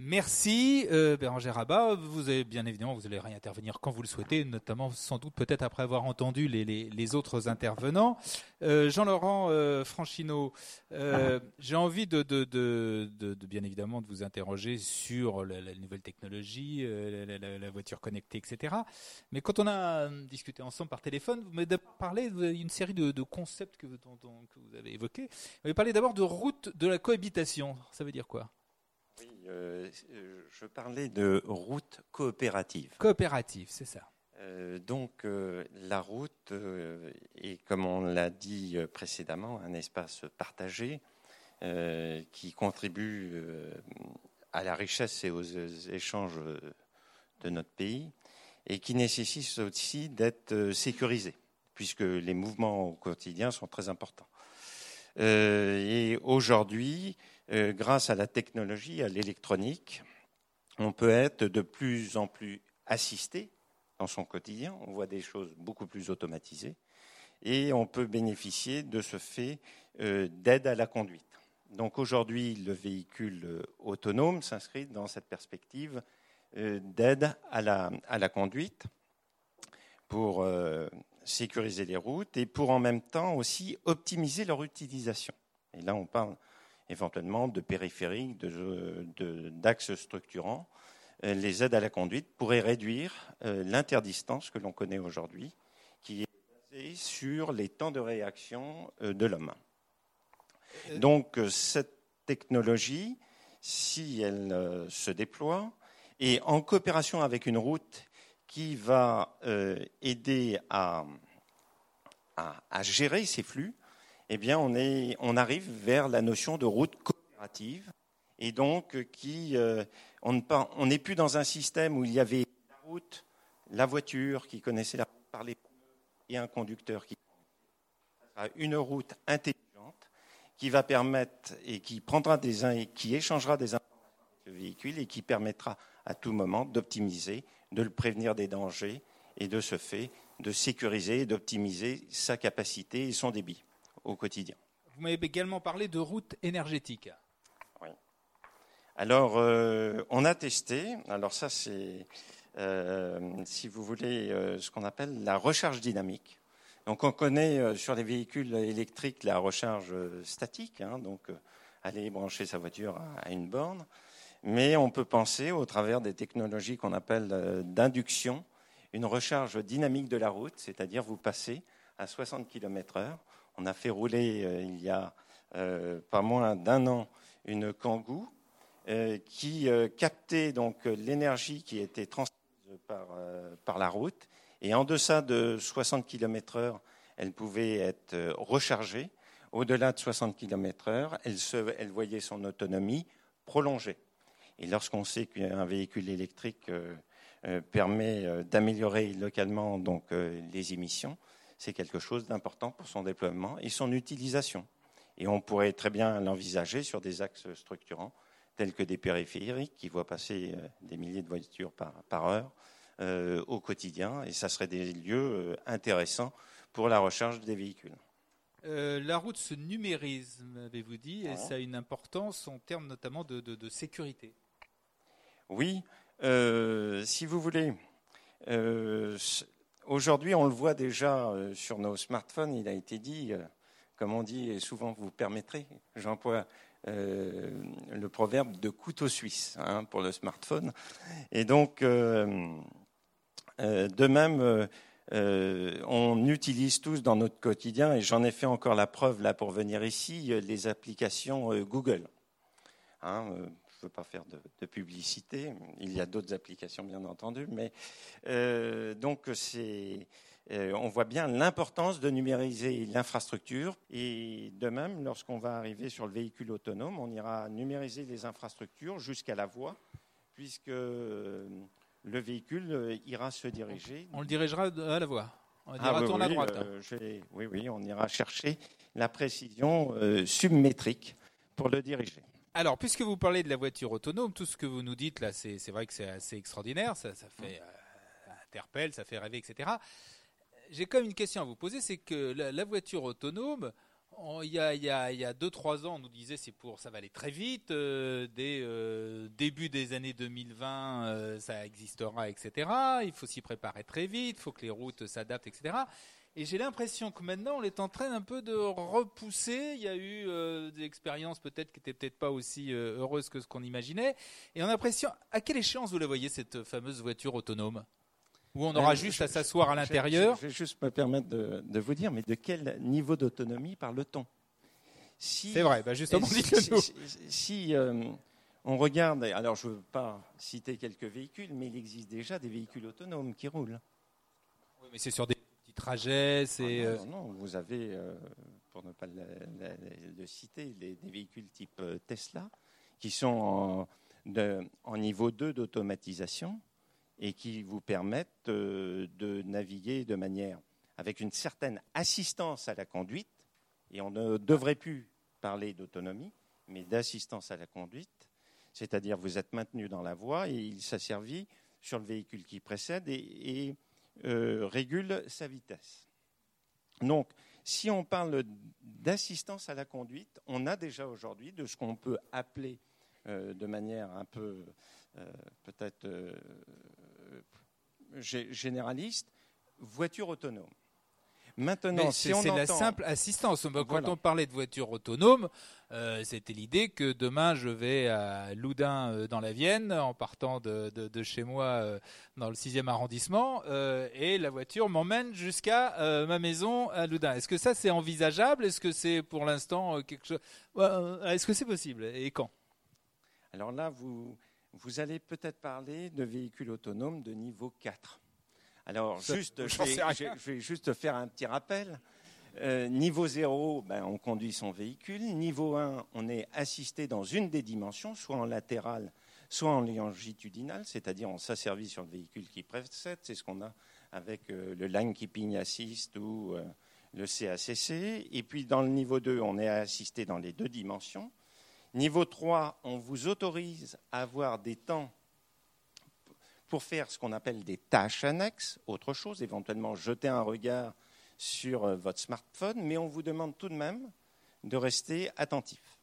Merci euh, Bérangère Rabat. Vous avez bien évidemment, vous allez réintervenir quand vous le souhaitez, notamment sans doute peut-être après avoir entendu les, les, les autres intervenants. Euh, Jean-Laurent euh, Franchino, euh, j'ai envie de, de, de, de, bien évidemment de vous interroger sur la, la nouvelle technologie, la, la, voiture connectée, etc. Mais quand on a discuté ensemble par téléphone, vous m'avez parlé d'une série de, concepts que, dont, dont, que vous avez évoqués. Vous avez parlé d'abord de route de la cohabitation. Ça veut dire quoi? Euh, je parlais de route coopérative. Coopérative, c'est ça. Euh, donc euh, la route euh, est, comme on l'a dit précédemment, un espace partagé euh, qui contribue euh, à la richesse et aux échanges de notre pays et qui nécessite aussi d'être sécurisé, puisque les mouvements au quotidien sont très importants. et aujourd'hui, euh, grâce à la technologie, à l'électronique, on peut être de plus en plus assisté dans son quotidien. On voit des choses beaucoup plus automatisées et on peut bénéficier de ce fait euh, d'aide à la conduite. Donc aujourd'hui, le véhicule euh, autonome s'inscrit dans cette perspective d'aide à la, conduite pour sécuriser les routes et pour en même temps aussi optimiser leur utilisation. Et là, on parle éventuellement de périphériques, d'axes de, structurants. Euh, les aides à la conduite pourraient réduire euh, l'interdistance que l'on connaît aujourd'hui, qui est basée sur les temps de réaction euh, de l'homme. Donc cette technologie, si elle se déploie, et en coopération avec une route qui va aider à, à, à gérer ces flux, eh bien, on, arrive vers la notion de route coopérative, et donc qui, euh, on n'est plus dans un système où il y avait la route, la voiture qui connaissait la route par les et un conducteur qui une route intelligente qui va permettre et qui prendra des qui échangera des informations avec le véhicule et qui permettra à tout moment d'optimiser, de le prévenir des dangers et de ce fait de sécuriser et d'optimiser sa capacité et son débit au quotidien. Vous m'avez également parlé de routes énergétiques. Oui. Alors, euh, on a testé, alors ça c'est, euh, si vous voulez, euh, ce qu'on appelle la recharge dynamique. Donc on connaît sur les véhicules électriques la recharge statique, hein, donc aller brancher sa voiture à, à, une borne, mais on peut penser au travers des technologies qu'on appelle d'induction, une recharge dynamique de la route, c'est-à-dire vous passez à 60 km/h on a fait rouler euh, il y a euh, pas moins d'un an une Kangoo euh, qui captait donc l'énergie qui était transmise par, la route et en deçà de 60 km/h, elle pouvait être rechargée. Au-delà de 60 km/h, elle, voyait son autonomie prolongée. Et lorsqu'on sait qu'un véhicule électrique permet d'améliorer localement les émissions, c'est quelque chose d'important pour son déploiement et son utilisation. Et on pourrait très bien l'envisager sur des axes structurants tels que des périphériques qui voient passer des milliers de voitures par, par heure euh, au quotidien. Et ça serait des lieux intéressants pour la recharge des véhicules. Euh, la route se numérise, m'avez-vous dit, et ça a une importance en termes notamment de, de, de sécurité. Oui, euh, si vous voulez, euh, Aujourd'hui, on le voit déjà euh, sur nos smartphones, il a été dit, euh, comme on dit, et souvent vous permettrez, j'emploie euh, le proverbe de couteau suisse hein, pour le smartphone. Et donc, de même, on utilise tous dans notre quotidien, et j'en ai fait encore la preuve là pour venir ici, les applications Google. Hein, veux pas faire de, de, publicité. Il y a d'autres applications, bien entendu, mais euh, donc c'est, euh, on voit bien l'importance de numériser l'infrastructure. Et de même, lorsqu'on va arriver sur le véhicule autonome, on ira numériser les infrastructures jusqu'à la voie, puisque le véhicule ira se diriger. On le dirigera à la voie. On ah, dira oui, tourne oui, à droite. euh, oui, oui, on ira chercher la précision euh, submétrique pour le diriger. Alors, puisque vous parlez de la voiture autonome, tout ce que vous nous dites là, c'est vrai que c'est assez extraordinaire, ça, ça fait euh, interpelle, ça fait rêver, etc. J'ai quand même une question à vous poser, c'est que la, la, voiture autonome, il y a, y a, y a deux, trois ans, on nous disait c'est pour, ça va aller très vite. euh, dès euh, début des années 2020, euh, ça existera, etc. Il faut s'y préparer très vite. Il faut que les routes s'adaptent, etc. Et j'ai l'impression que maintenant, on est en train un peu de repousser. Il y a eu euh, des expériences peut-être qui étaient peut-être pas aussi euh, heureuses que ce qu'on imaginait. Et on a l'impression, à quelle échéance vous la voyez cette fameuse voiture autonome? Où on aura Euh, juste je- à s'asseoir à l'intérieur? Je, vais juste me permettre de, de vous dire, mais de quel niveau d'autonomie parle-t-on si, C'est vrai, bah justement, si, si- si, euh, on regarde, alors je ne veux pas citer quelques véhicules, mais il existe déjà des véhicules autonomes qui roulent. Oui, mais c'est sur des trajets, c'est. Ah euh, non, non, non, vous avez, euh, pour ne pas le, le- le citer, des, des véhicules type euh, Tesla qui sont en, de- en niveau 2 d'automatisation et qui vous permettent de naviguer de manière avec une certaine assistance à la conduite. Et on ne devrait plus parler d'autonomie, mais d'assistance à la conduite. C'est-à-dire vous êtes maintenu dans la voie et il s'asservit sur le véhicule qui précède et, et, euh, régule sa vitesse. Donc, si on parle d'assistance à la conduite, on a déjà aujourd'hui de ce qu'on peut appeler euh, de manière un peu euh, peut-être gé- généraliste, voiture autonome. Maintenant, si c'est la simple assistance. Quand Voilà. on parlait de voiture autonome, euh, c'était l'idée que demain je vais à Loudun euh, dans la Vienne en partant de, de- de chez moi euh, dans le 6e arrondissement euh, et la voiture m'emmène jusqu'à euh, ma maison à Loudun. Est-ce que ça c'est envisageable? Est-ce que c'est pour l'instant euh, quelque chose euh, Est-ce que c'est possible? Et quand? Alors là, vous, vous allez peut-être parler de véhicules autonomes de niveau 4. Alors, juste, vais, je vais juste faire un petit rappel. Euh, niveau 0, ben, on conduit son véhicule. Niveau 1, on est assisté dans une des dimensions, soit en latéral, soit en longitudinal, c'est-à-dire on s'asservit sur le véhicule qui précède. C'est ce qu'on a avec euh, le Line Keeping Assist ou euh, le CACC. Et puis dans le niveau 2, on est assisté dans les deux dimensions. Niveau 3, on vous autorise à avoir des temps pour faire ce qu'on appelle des tâches annexes, autre chose, éventuellement jeter un regard sur euh, votre smartphone, mais on vous demande tout de même de rester attentif.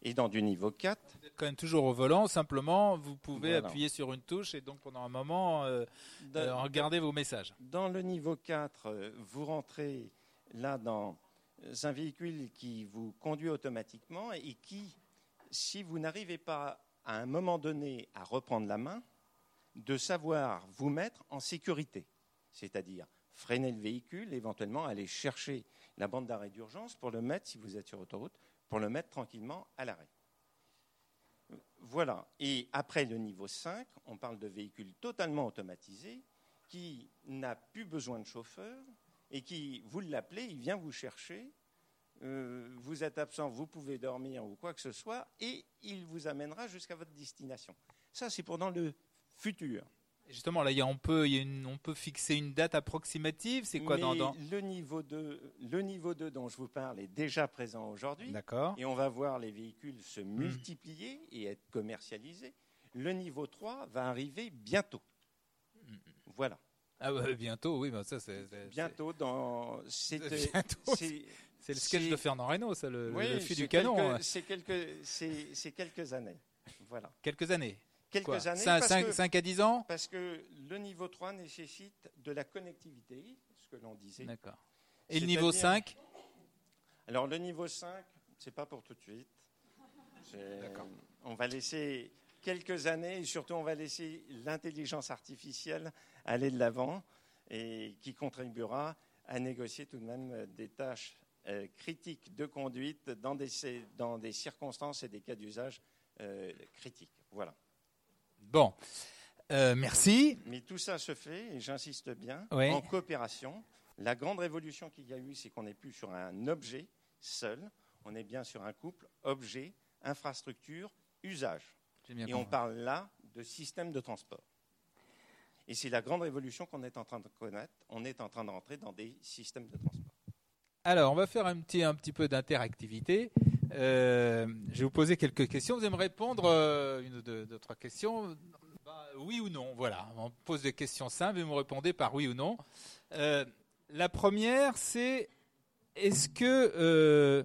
Et dans du niveau 4, Vous êtes quand même toujours au volant. Simplement, vous pouvez Voilà. appuyer sur une touche et donc pendant un moment euh, dans- euh, regarder vos messages. Dans le niveau 4, euh, vous rentrez là dans un véhicule qui vous conduit automatiquement et qui, si vous n'arrivez pas à un moment donné à reprendre la main, de savoir vous mettre en sécurité. C'est-à-dire freiner le véhicule, éventuellement aller chercher la bande d'arrêt d'urgence pour le mettre, si vous êtes sur autoroute, pour le mettre tranquillement à l'arrêt. Voilà. Et après le niveau 5, on parle de véhicules totalement automatisés qui n'a plus besoin de chauffeur et qui, vous l'appelez, il vient vous chercher, euh, vous êtes absent, vous pouvez dormir ou quoi que ce soit, et il vous amènera jusqu'à votre destination. Ça, c'est pour dans le futur. Justement, là, on, peut, une- on fixer une date approximative. C'est quoi dans, Mais dans... le, niveau 2, le niveau 2 dont je vous parle est déjà présent aujourd'hui, D'accord. et on va voir les véhicules se multiplier et être commercialisés. Le niveau 3 va arriver bientôt. Voilà. Ah ouais, bientôt, oui, bah ça c'est Bientôt dans... c'est- le sketch de Fernand Reynaud, ça, le, Oui, le du canon. quelques- hein. C'est quelques, c'est- c'est quelques années. Voilà. Quelques années. Quelques Quoi? années. Cin- parce, cinq- que, cinq à 10 ans? parce que le niveau 3 nécessite de la connectivité, ce que l'on disait. D'accord. Et le niveau C'est-à-dire- 5 Alors le niveau 5, c'est pas pour tout de suite. C'est- On va laisser quelques années et surtout on va laisser l'intelligence artificielle aller de l'avant et qui contribuera à négocier tout de même euh, des tâches euh, critiques de conduite dans des, dans des circonstances et des cas d'usage euh, critiques. Voilà. Bon. Euh, merci. Mais tout ça se fait, et j'insiste bien, Oui. en coopération. La grande révolution qu'il y a eu, c'est qu'on n'est plus sur un objet seul, on est bien sur un couple objet, infrastructure, usage. Bien Et on parle là de système de transport. Et c'est la grande révolution qu'on est en train de connaître. On est en train de rentrer dans des systèmes de transport. Alors, on va faire un petit, un petit peu d'interactivité. Euh, je vais vous poser quelques questions. Vous allez me répondre euh, une deux, deux, trois questions. Bah, oui ou non, voilà. On pose des questions simples et vous me répondez par oui ou non. Euh, la première, c'est est-ce que, euh,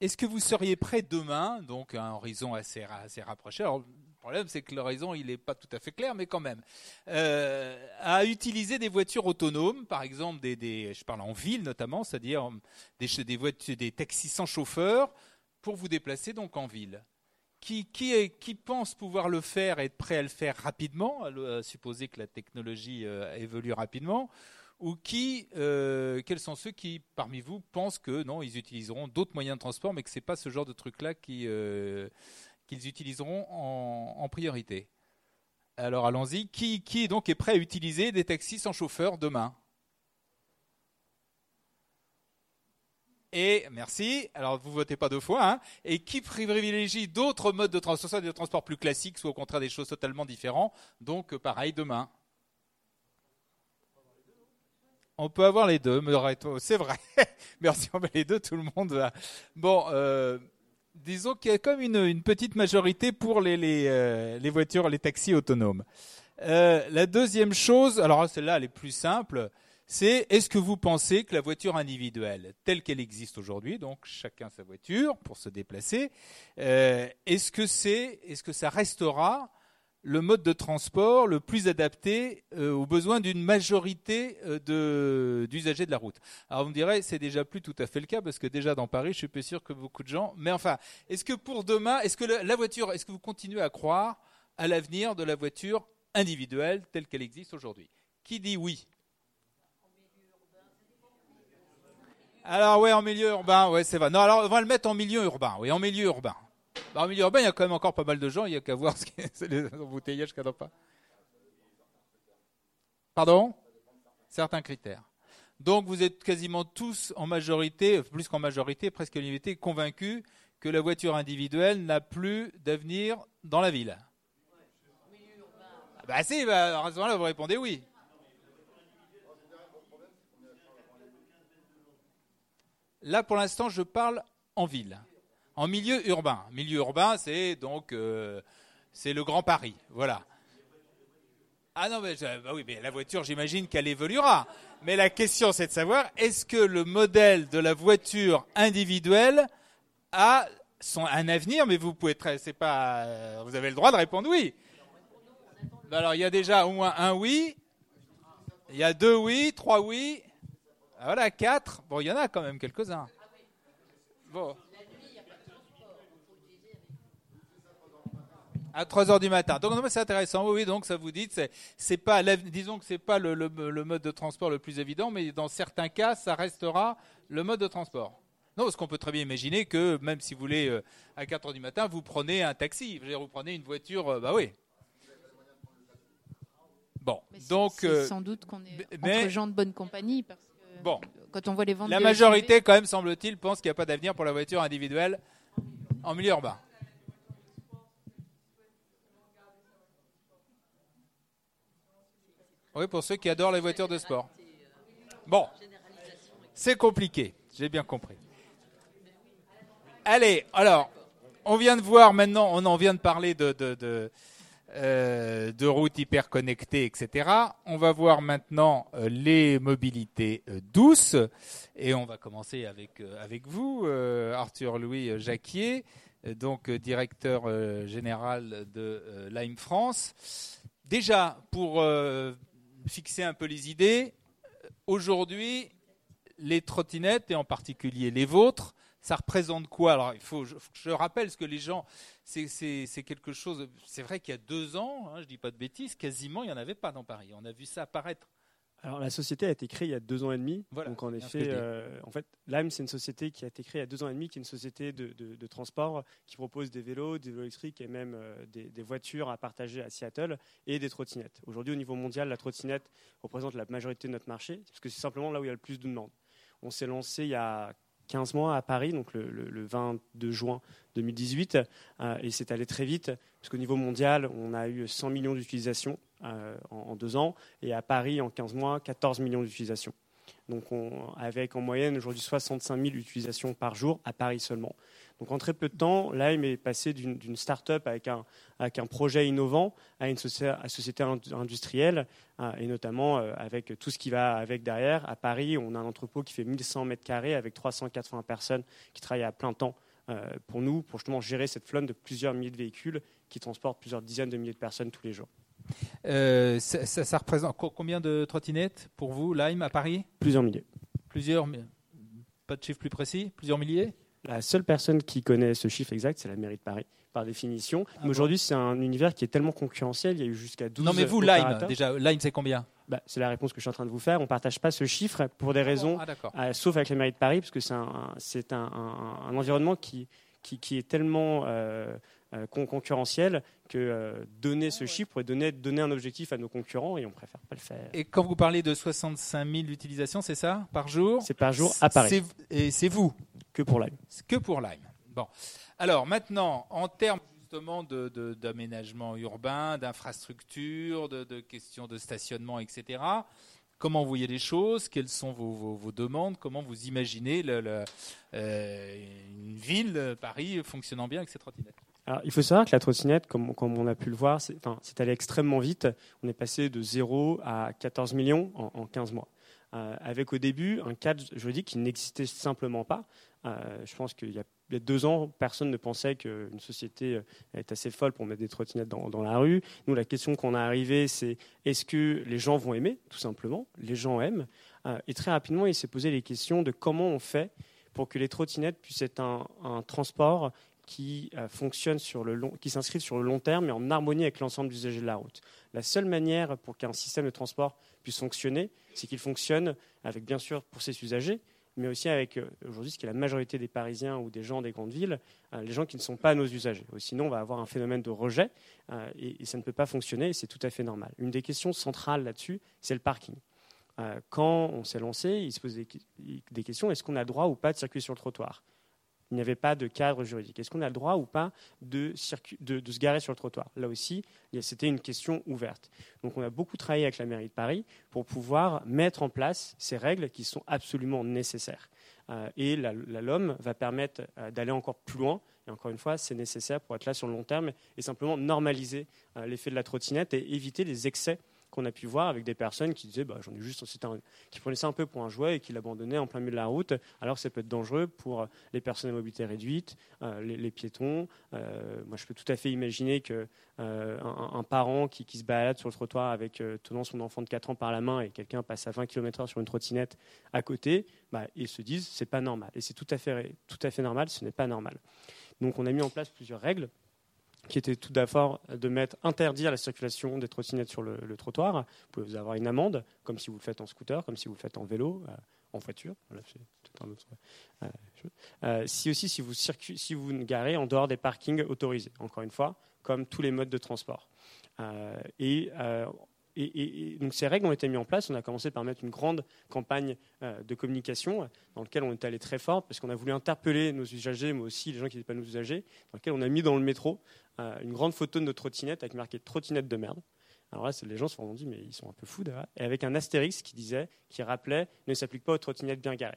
est-ce que vous seriez prêt demain, donc à un horizon assez, assez rapproché? Alors, le problème, c'est que l'horizon, il n'est pas tout à fait clair, mais quand même, à utiliser des voitures autonomes, par exemple, des, des je parle en ville notamment, c'est-à-dire des, des, des taxis sans chauffeur, pour vous déplacer donc en ville. Qui, qui, est, qui, pense pouvoir le faire et être prêt à le faire rapidement, à, supposer que la technologie euh, évolue rapidement, ou qui, euh, quels sont ceux qui, parmi vous, pensent que non, ils utiliseront d'autres moyens de transport, mais que c'est pas ce genre de truc-là euh, qu'ils utiliseront en, priorité? Alors allons-y. Qui, qui donc est prêt à utiliser des taxis sans chauffeur demain? Et merci. Alors vous votez pas deux fois. Hein. Et qui privilégie d'autres modes de transport, soit des transports plus classiques, soit au contraire des choses totalement différentes. Donc pareil demain. On peut avoir les deux, c'est vrai. Merci, on met les deux, tout le monde. Bon, euh, disons qu'il y a comme une, petite majorité pour les, euh, les, voitures, les taxis autonomes. Euh, la deuxième chose, alors celle-là, elle est plus simple, c'est est-ce que vous pensez que la voiture individuelle, telle qu'elle existe aujourd'hui, donc chacun sa voiture pour se déplacer, euh, est-ce que c'est, est-ce que ça restera le mode de transport le plus adapté euh, aux besoins d'une majorité euh, d'usagers de la route? Alors vous me direz, c'est déjà plus tout à fait le cas parce que déjà dans Paris, je suis pas sûr que beaucoup de gens. Mais enfin, est-ce que pour demain, est-ce que la voiture, est-ce que vous continuez à croire à l'avenir de la voiture individuelle telle qu'elle existe aujourd'hui? Qui dit oui? Alors ouais, en milieu urbain, ouais, c'est vrai. Non, alors on va le mettre en milieu urbain. Oui, en milieu urbain. Bah, en milieu urbain, il y a quand même encore pas mal de gens. Il n'y a qu'à voir ce c'est les embouteillages qu'il pas. Pardon? Certains critères. Donc vous êtes quasiment tous en majorité, plus qu'en majorité, presque l'unité, convaincus que la voiture individuelle n'a plus d'avenir dans la ville. Bah si, bah, à ce moment-là, vous répondez oui. Là, pour l'instant, je parle en ville en milieu urbain. Milieu urbain, c'est donc euh, c'est le Grand Paris, voilà. Ah non, mais bah oui, mais la voiture, j'imagine qu'elle évoluera. Mais la question, c'est de savoir est-ce que le modèle de la voiture individuelle a son, un avenir? Mais vous pouvez, c'est pas, euh, vous avez le droit de répondre oui. Bah alors, il y a déjà au moins un oui, il y a deux oui, trois oui, ah, voilà quatre. Bon, il y en a quand même quelques-uns. Bon. À 3 heures du matin. Donc c'est intéressant. Oui, donc ça vous dit, c'est pas, disons que c'est pas le, mode de transport le plus évident, mais dans certains cas, ça restera le mode de transport. Non, parce qu'on peut très bien imaginer que même si vous voulez euh, à 4 heures du matin, vous prenez un taxi, vous prenez une voiture, euh, bah oui. Bon, donc euh, sans doute qu'on est entre gens de bonne compagnie parce bon, quand on voit les ventes. La majorité, quand même, semble-t-il, pense qu'il n'y a pas d'avenir pour la voiture individuelle en milieu urbain. Oui, pour ceux qui adorent les voitures de sport. Bon, c'est compliqué, j'ai bien compris. Allez, alors, on vient de voir maintenant, on en vient de parler de, de, euh, routes hyper connectées, etc. On va voir maintenant euh, les mobilités euh, douces. Et on va commencer avec, avec vous, Arthur-Louis Jacquier, donc directeur général de Lime France. Déjà, pour fixer un peu les idées. Aujourd'hui, les trottinettes, et en particulier les vôtres, ça représente quoi? Alors, il faut, je, je, rappelle ce que les gens, c'est quelque chose. C'est vrai qu'il y a deux ans, hein, je dis pas de bêtises, quasiment il n'y en avait pas dans Paris. On a vu ça apparaître alors la société a été créée il y a deux ans et demi. donc en effet, euh, en fait, Lime c'est une société qui a été créée il y a deux ans et demi, qui est une société de, transport qui propose des vélos, des vélos électriques et même euh, des, voitures à partager à Seattle et des trottinettes. Aujourd'hui, au niveau mondial, la trottinette représente la majorité de notre marché, parce que c'est simplement là où il y a le plus de demandes. On s'est lancé il y a 15 mois à Paris, donc le, 22 juin 2018, euh, et c'est allé très vite, parce qu'au niveau mondial, on a eu 100 millions d'utilisations euh, en, deux ans, et à Paris, en 15 mois, 14 millions d'utilisations. Donc avec en moyenne aujourd'hui 65 000 utilisations par jour à Paris seulement. Donc en très peu de temps, Lime est passé d'une start-up avec un, avec un projet innovant à une société, industrielle, euh, et notamment euh, avec tout ce qui va avec derrière. À Paris, on a un entrepôt qui fait 1100 mètres carrés avec 380 personnes qui travaillent à plein temps euh, pour nous, pour justement gérer cette flotte de plusieurs milliers de véhicules qui transportent plusieurs dizaines de milliers de personnes tous les jours. ça, ça, représente combien de trottinettes pour vous, Lime, à Paris? Plusieurs milliers. Plusieurs, pas de chiffre plus précis Plusieurs milliers? La seule personne qui connaît ce chiffre exact, c'est la mairie de Paris, par définition. Ah mais aujourd'hui, c'est un univers qui est tellement concurrentiel, il y a eu jusqu'à 12 Non, mais vous, Lime, déjà, Lime, c'est combien? Bah, C'est la réponse que je suis en train de vous faire. On ne partage pas ce chiffre pour des ah raisons, ah, sauf avec la mairie de Paris, parce que c'est un, environnement qui, qui, est tellement euh, euh, concurrentiel que euh, donner ce chiffre pourrait donner, donner un objectif à nos concurrents et on préfère pas le faire. Et quand vous parlez de 65 000 utilisations, c'est ça Par jour? C'est par jour à Paris. Et c'est vous? Que pour Lime. Que pour Lime. Bon. Alors maintenant, en termes justement d'aménagement urbain, d'infrastructure, de, questions de stationnement, etc. Comment vous voyez les choses? Quelles sont vos, demandes? Comment vous imaginez le, euh, une ville, Paris, fonctionnant bien avec ces trottinettes il faut savoir que la trottinette, comme, on a pu le voir, c'est enfin, allé extrêmement vite. On est passé de 0 à 14 millions en, en 15 mois. Euh, avec au début un cadre juridique qui n'existait simplement pas. Euh, je pense qu'il y a deux ans, personne ne pensait qu'une société euh, est assez folle pour mettre des trottinettes dans, la rue. Nous, la question qu'on a arrivée, c'est est-ce que les gens vont aimer, tout simplement? Les gens aiment. et très rapidement, il s'est posé les questions de comment on fait pour que les trottinettes puissent être un, transport qui fonctionne sur le long, qui s'inscrit sur le long terme et en harmonie avec l'ensemble des usagers de la route. La seule manière pour qu'un système de transport puisse fonctionner, c'est qu'il fonctionne avec, bien sûr, pour ses usagers, mais aussi avec, euh, aujourd'hui, ce qui est la majorité des Parisiens ou des gens des grandes villes, euh, les gens qui ne sont pas nos usagers. Sinon, on va avoir un phénomène de rejet euh, et, ça ne peut pas fonctionner et c'est tout à fait normal. Une des questions centrales là-dessus, c'est le parking. quand on s'est lancé, il se posait des questions est-ce qu'on a droit ou pas de circuler sur le trottoir? Il n'y avait pas de cadre juridique. Est-ce qu'on a le droit ou pas de, de, se garer sur le trottoir? Là aussi, c'était une question ouverte. Donc on a beaucoup travaillé avec la mairie de Paris pour pouvoir mettre en place ces règles qui sont absolument nécessaires. Euh, et la, LOM va permettre euh, d'aller encore plus loin. Et encore une fois, c'est nécessaire pour être là sur le long terme et simplement normaliser euh, l'effet de la trottinette et éviter les excès qu'on a pu voir avec des personnes qui disaient bah, j'en ai juste qui prenaient ça un peu pour un jouet et qui l'abandonnaient en plein milieu de la route. Alors ça peut être dangereux pour les personnes à mobilité réduite euh, les, piétons. Euh, moi je peux tout à fait imaginer que euh, un, parent qui, se balade sur le trottoir avec tenant son enfant de 4 ans par la main et quelqu'un passe à 20 km/h sur une trottinette à côté bah, ils se disent c'est pas normal. Et c'est tout à fait tout à fait normal ce n'est pas normal. Donc on a mis en place plusieurs règles qui était tout d'abord de mettre interdire la circulation des trottinettes sur le, trottoir. Vous pouvez avoir une amende, comme si vous le faites en scooter, comme si vous le faites en vélo, euh, en voiture. Euh, euh, si aussi si vous, si vous garez en dehors des parkings autorisés, encore une fois, comme tous les modes de transport. et donc ces règles ont été mises en place. On a commencé par mettre une grande campagne de communication dans laquelle on est allé très fort parce qu'on a voulu interpeller nos usagers, mais aussi les gens qui n'étaient pas nos usagers, dans laquelle on a mis dans le métro une grande photo de notre trottinette avec marqué trottinette de merde. Alors là, les gens se sont dit, mais ils sont un peu fous Et avec un astérix qui disait, qui rappelait, ne s'applique pas aux trottinettes bien garées.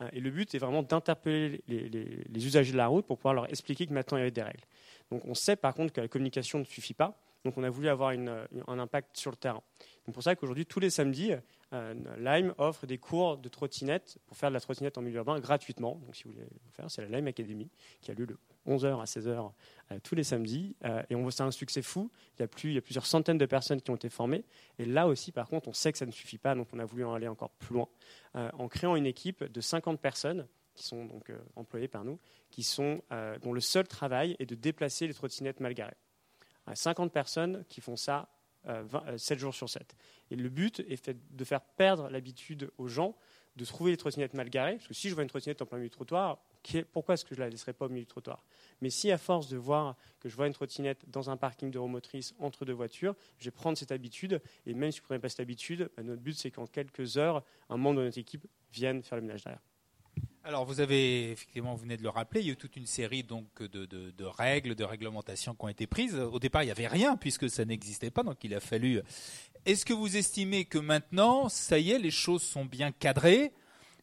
Euh, et le but est vraiment d'interpeller les, usagers de la route pour pouvoir leur expliquer que maintenant il y avait des règles. Donc on sait par contre que la communication ne suffit pas. Donc on a voulu avoir un impact sur le terrain. C'est pour ça qu'aujourd'hui, tous les samedis, euh, Lime offre des cours de trottinette pour faire de la trottinette en milieu urbain gratuitement. Donc si vous voulez le faire, c'est la Lime Academy qui a lieu de 11h à 16h euh, tous les samedis. Euh, et on c'est un succès fou. Il y, a plus, plusieurs centaines de personnes qui ont été formées. Et là aussi, par contre, on sait que ça ne suffit pas. Donc on a voulu en aller encore plus loin en créant une équipe de 50 personnes qui sont donc employées par nous, qui sont, dont le seul travail est de déplacer les trottinettes mal garées. 50 personnes qui font ça 7 euh, euh, jours sur 7. Et le but est de faire perdre l'habitude aux gens de trouver les trottinettes mal garées. Parce que si je vois une trottinette en plein milieu du trottoir, pourquoi est-ce que je la laisserai pas au milieu du trottoir? Mais si à force de voir que je vois une trottinette dans un parking de motrice entre deux voitures, je vais prendre cette habitude. Et même si je ne prenais pas cette habitude, bah, notre but c'est qu'en quelques heures, un membre de notre équipe vienne faire le ménage derrière. Alors vous avez effectivement, vous venez de le rappeler, il y a eu toute une série donc de, règles, de réglementations qui ont été prises. Au départ, il n'y avait rien puisque ça n'existait pas, donc il a fallu. Est-ce que vous estimez que maintenant, ça y est, les choses sont bien cadrées?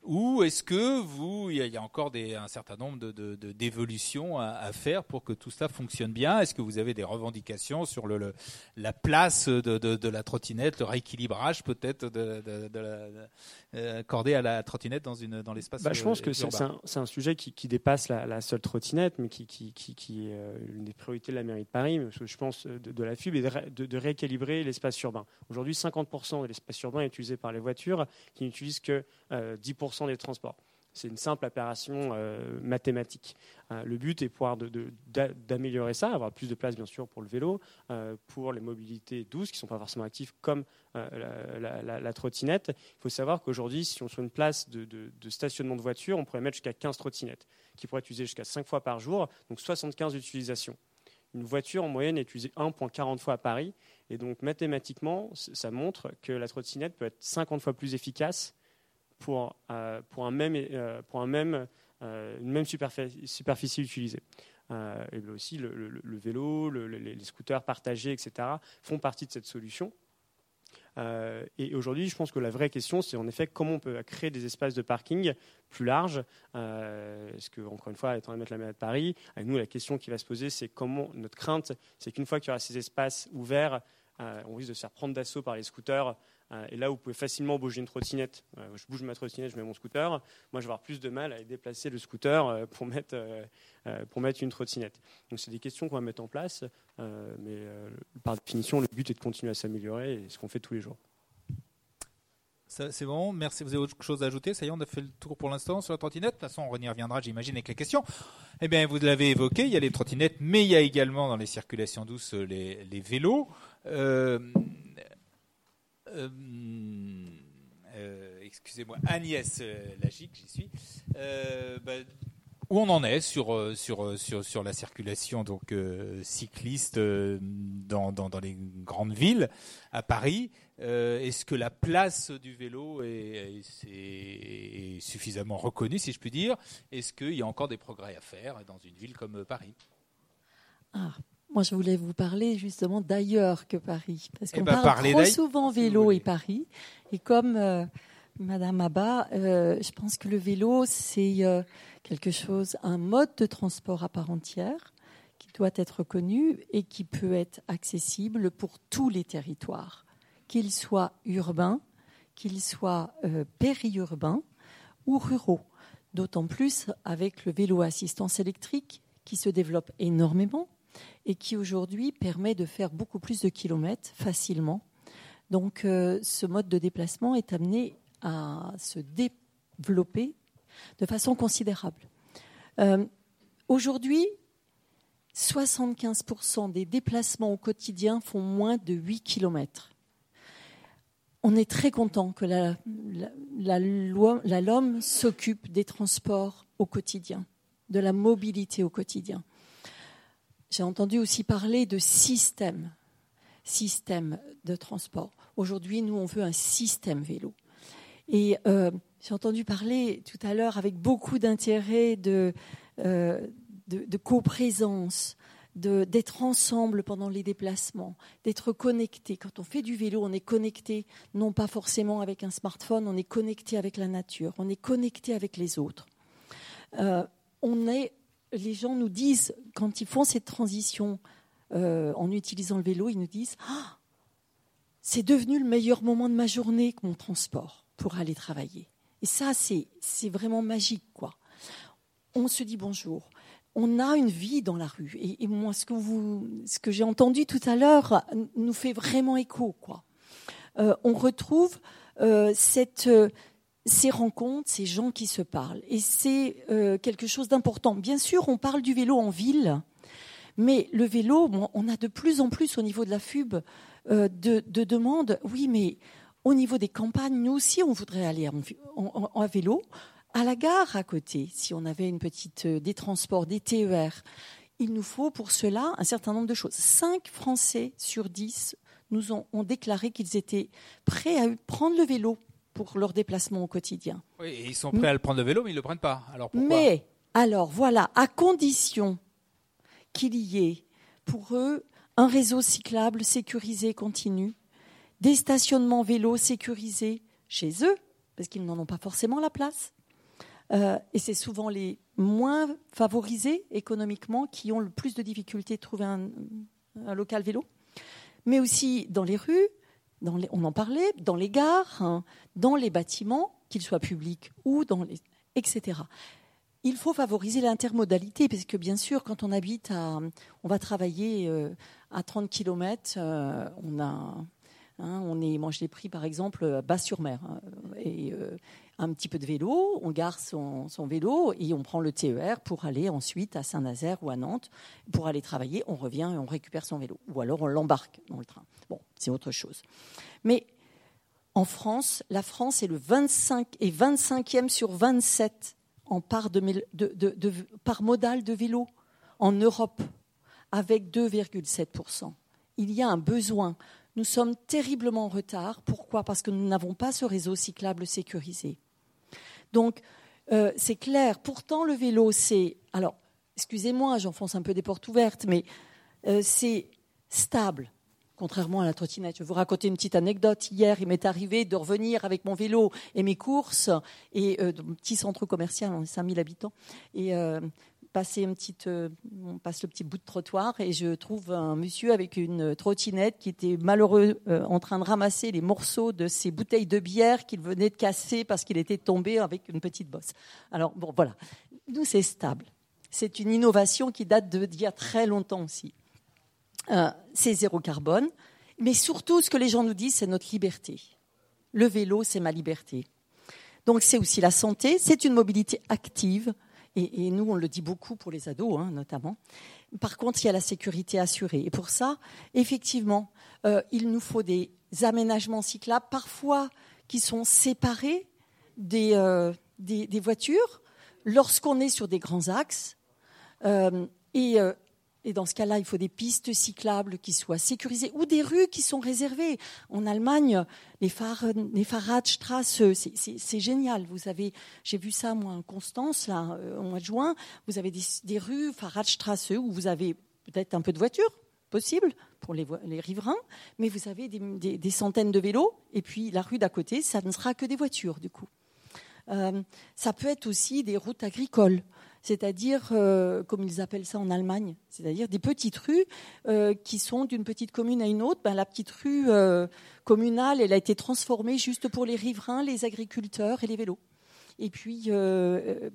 Ou est-ce que vous, il y, a encore des, un certain nombre de, d'évolutions à, faire pour que tout ça fonctionne bien? Est-ce que vous avez des revendications sur le, la place de, la trottinette, le rééquilibrage peut-être de, euh, accordé à la trottinette dans, une, dans l'espace bah, Je pense que c'est un, sujet qui, dépasse la, seule trottinette, mais qui, qui, qui, est euh, une des priorités de la mairie de Paris, je pense de, la FUB, et de, rééquilibrer l'espace urbain. Aujourd'hui, 50% de l'espace urbain est utilisé par les voitures, qui n'utilisent que 10% euh, des transports. C'est une simple opération euh, mathématique. Euh, le but est pouvoir d'améliorer ça, avoir plus de place bien sûr pour le vélo, pour les mobilités douces qui ne sont pas forcément actives comme la, trottinette. Il faut savoir qu'aujourd'hui, si on sur une place de, stationnement de voiture, on pourrait mettre jusqu'à 15 trottinettes, qui pourraient être utilisées jusqu'à 5 fois par jour, donc 75 utilisations. Une voiture en moyenne est utilisée 1,40 fois à Paris, et donc mathématiquement, ça montre que la trottinette peut être 50 fois plus efficace pour, euh, pour, un même, euh, pour un même, euh, une même superficie, utilisée. et aussi, le, vélo, les scooters partagés, etc., font partie de cette solution. et aujourd'hui, je pense que la vraie question, c'est en effet comment on peut créer des espaces de parking plus larges. Est-ce que, encore une fois, étant donné la mairie de Paris, avec nous, la question qui va se poser, c'est comment notre crainte, c'est qu'une fois qu'il y aura ces espaces ouverts, on risque de se faire prendre d'assaut par les scooters et là, vous pouvez facilement bouger une trottinette. Euh, je bouge ma trottinette, je mets mon scooter. Moi, je vais avoir plus de mal à déplacer le scooter euh, pour mettre, pour mettre une trottinette. Donc, c'est des questions qu'on va mettre en place. mais par définition, le but est de continuer à s'améliorer et ce qu'on fait tous les jours. C'est bon, merci. Vous avez autre chose à ajouter? Ça y est, on a fait le tour pour l'instant sur la trottinette. De toute façon, on y reviendra, j'imagine, avec les questions. Eh bien, vous l'avez évoqué, il y a les trottinettes, mais il y a également dans les circulations douces les, vélos. Euh, euh, euh, excusez-moi, Agnès euh, Lagique, j'y suis. Bah, où on en est sur, sur, sur, sur la circulation donc, cycliste dans, dans, dans, les grandes villes à Paris Est-ce que la place du vélo est, est, suffisamment reconnue, si je puis dire? Est-ce qu'il y a encore des progrès à faire dans une ville comme Paris? Ah, moi, je voulais vous parler justement d'ailleurs que Paris, parce eh qu'on ben, parle trop souvent vélo et Paris. Et comme euh, Madame Abba, euh, je pense que le vélo, c'est euh, quelque chose, un mode de transport à part entière qui doit être connu et qui peut être accessible pour tous les territoires, qu'ils soient urbains, qu'ils soient périurbains ou ruraux. D'autant plus avec le vélo assistance électrique qui se développe énormément et qui aujourd'hui permet de faire beaucoup plus de kilomètres facilement. Donc euh, ce mode de déplacement est amené à se développer de façon considérable. Euh, aujourd'hui, 75% des déplacements au quotidien font moins de 8 km. On est très content que la LOM s'occupe des transports au quotidien, de la mobilité au quotidien. J'ai entendu aussi parler de système, système de transport. Aujourd'hui, nous, on veut un système vélo. Et euh, j'ai entendu parler tout à l'heure avec beaucoup d'intérêt de, euh, coprésence, d'être ensemble pendant les déplacements, d'être connecté. Quand on fait du vélo, on est connecté, non pas forcément avec un smartphone, on est connecté avec la nature, on est connecté avec les autres. Euh, on est les gens nous disent, quand ils font cette transition euh, en utilisant le vélo, ils nous disent ah, c'est devenu le meilleur moment de ma journée que mon transport pour aller travailler. Et ça, c'est, vraiment magique, quoi. On se dit bonjour. On a une vie dans la rue. Et, moi, ce que, que j'ai entendu tout à l'heure nous fait vraiment écho, quoi. Euh, on retrouve euh, cette, ces rencontres, ces gens qui se parlent. Et c'est euh, quelque chose d'important. Bien sûr, on parle du vélo en ville, mais le vélo, on a de plus en plus au niveau de la FUB euh, de, demandes. Oui, mais au niveau des campagnes, nous aussi, on voudrait aller en, vélo. À la gare à côté, si on avait une petite euh, des transports, des TER, il nous faut pour cela un certain nombre de choses. Cinq Français sur dix nous ont déclaré qu'ils étaient prêts à prendre le vélo pour leur déplacement au quotidien. Oui, et ils sont prêts à le prendre le vélo, mais ils ne le prennent pas. Alors pourquoi? Mais, alors voilà, à condition qu'il y ait pour eux un réseau cyclable sécurisé continu, des stationnements vélos sécurisés chez eux, parce qu'ils n'en ont pas forcément la place. Euh, et c'est souvent les moins favorisés économiquement qui ont le plus de difficultés de trouver un, local vélo. Mais aussi dans les rues, on en parlait, dans les gares, hein, dans les bâtiments, qu'ils soient publics ou dans les, etc. Il faut favoriser l'intermodalité, parce que bien sûr, quand on habite à, on va travailler euh, à 30 km, euh, on a Hein, on est, moi, je l'ai pris par exemple bas sur mer hein, et euh, un petit peu de vélo. On garde son, vélo et on prend le TER pour aller ensuite à Saint-Nazaire ou à Nantes pour aller travailler. On revient et on récupère son vélo, ou alors on l'embarque dans le train. Bon, c'est autre chose. Mais en France, la France est le 25 et 25e sur 27 en part de, de, par de vélo en Europe, avec 2,7% Il y a un besoin nous sommes terriblement en retard. Pourquoi? Parce que nous n'avons pas ce réseau cyclable sécurisé. Donc, euh, c'est clair. Pourtant, le vélo, c'est. Alors, excusez-moi, j'enfonce un peu des portes ouvertes, mais euh, c'est stable, contrairement à la trottinette. Je vais vous raconter une petite anecdote. Hier, il m'est arrivé de revenir avec mon vélo et mes courses, et euh, petit centre commercial, on est 5000 habitants, et passer une euh, on passe le petit bout de trottoir et je trouve un monsieur avec une trottinette qui était malheureux euh, en train de ramasser les morceaux de ses bouteilles de bière qu'il venait de casser parce qu'il était tombé avec une petite bosse. Alors bon, voilà. Nous, c'est stable. C'est une innovation qui date d'il y a très longtemps aussi. Euh, c'est zéro carbone, mais surtout, ce que les gens nous disent, c'est notre liberté. Le vélo, c'est ma liberté. Donc, c'est aussi la santé. C'est une mobilité active et, nous, on le dit beaucoup pour les ados, hein, notamment. Par contre, il y a la sécurité assurée. Et pour ça, effectivement, euh, il nous faut des aménagements cyclables, parfois qui sont séparés des, euh, des, voitures, lorsqu'on est sur des grands axes. Et et dans ce cas-là, il faut des pistes cyclables qui soient sécurisées ou des rues qui sont réservées. En Allemagne, les, les Fahrradstraße, c'est génial. Vous avez, j'ai vu ça moi en Constance là euh, au mois de juin. Vous avez des, rues Fahrradstraße où vous avez peut-être un peu de voitures possible pour les, les, riverains, mais vous avez des, des, centaines de vélos et puis la rue d'à côté, ça ne sera que des voitures du coup. Euh, ça peut être aussi des routes agricoles c'est-à-dire, euh, comme ils appellent ça en Allemagne, c'est-à-dire des petites rues euh, qui sont d'une petite commune à une autre. Ben, la petite rue euh, communale, elle a été transformée juste pour les riverains, les agriculteurs et les vélos. Et puis,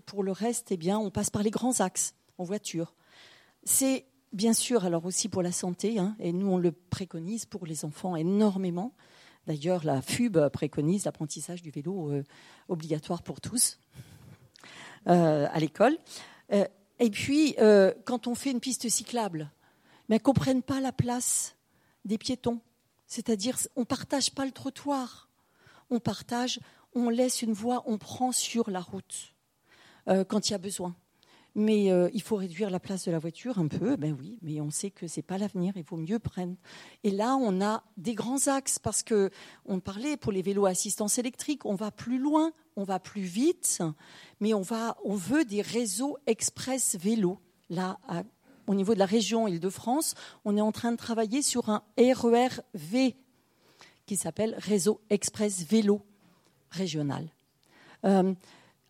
pour le reste, eh bien, on passe par les grands axes en voiture. C'est bien sûr, alors aussi pour la santé, hein, et nous on le préconise pour les enfants énormément. D'ailleurs, la FUB préconise l'apprentissage du vélo obligatoire pour tous. Euh, à l'école. Euh, et puis, euh, quand on fait une piste cyclable, mais qu'on ne prenne pas la place des piétons. C'est-à-dire, on ne partage pas le trottoir. On partage, on laisse une voie, on prend sur la route quand il y a besoin mais il faut réduire la place de la voiture un peu, ben oui, mais on sait que c'est pas l'avenir, il vaut mieux prendre. Et là, on a des grands axes parce que on parlait pour les vélos à assistance électrique, on va plus loin, on va plus vite, mais on va, on veut des réseaux express vélo. Là, au niveau de la région Île-de-France, on est en train de travailler sur un RER-V qui s'appelle Réseau Express Vélo régional. Euh,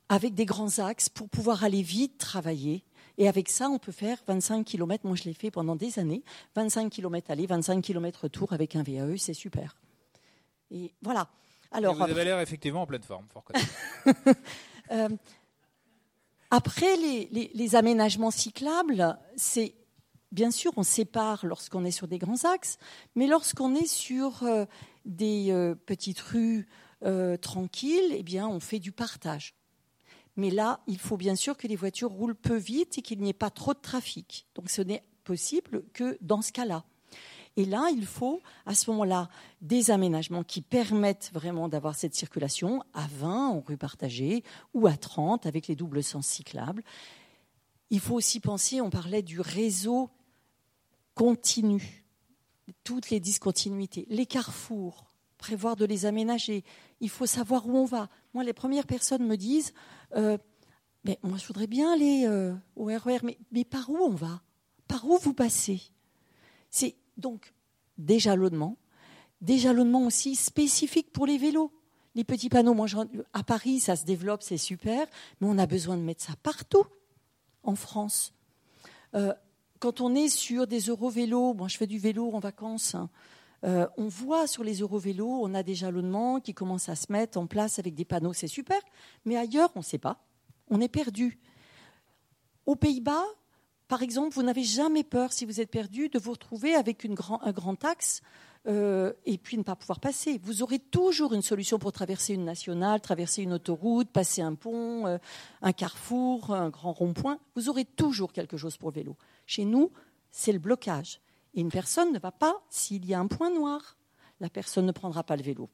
avec des grands axes pour pouvoir aller vite travailler. Et avec ça, on peut faire 25 km. Moi, je l'ai fait pendant des années. 25 km aller, 25 km retour avec un VAE, c'est super. Et voilà. Alors, vous avez l'air effectivement en pleine forme, fort euh, Après, les, les, aménagements cyclables, c'est bien sûr, on sépare lorsqu'on est sur des grands axes, mais lorsqu'on est sur euh, des euh, petites rues tranquilles, eh bien, on fait du partage. Mais là, il faut bien sûr que les voitures roulent peu vite et qu'il n'y ait pas trop de trafic. Donc ce n'est possible que dans ce cas-là. Et là, il faut à ce moment-là des aménagements qui permettent vraiment d'avoir cette circulation à 20 en rue partagée ou à 30 avec les doubles sens cyclables. Il faut aussi penser, on parlait du réseau continu, toutes les discontinuités, les carrefours, prévoir de les aménager. Il faut savoir où on va. Moi, les premières personnes me disent euh, mais moi, je voudrais bien aller euh, au RER, mais, mais par où on va? Par où vous passez? C'est donc des jalonnements, des jalonnements aussi spécifiques pour les vélos. Les petits panneaux, moi, à Paris, ça se développe, c'est super, mais on a besoin de mettre ça partout en France. Euh, quand on est sur des eurovélos, moi je fais du vélo en vacances, hein, euh, on voit sur les eurovélos, on a des jalonnements qui commencent à se mettre en place avec des panneaux, c'est super, mais ailleurs, on ne sait pas. On est perdu. Aux Pays-Bas, par exemple, vous n'avez jamais peur, si vous êtes perdu, de vous retrouver avec une grand, un grand axe euh, et puis ne pas pouvoir passer. Vous aurez toujours une solution pour traverser une nationale, traverser une autoroute, passer un pont, euh, un carrefour, un grand rond-point. Vous aurez toujours quelque chose pour le vélo. Chez nous, c'est le blocage. Et une personne ne va pas s'il y a un point noir. La personne ne prendra pas le vélo.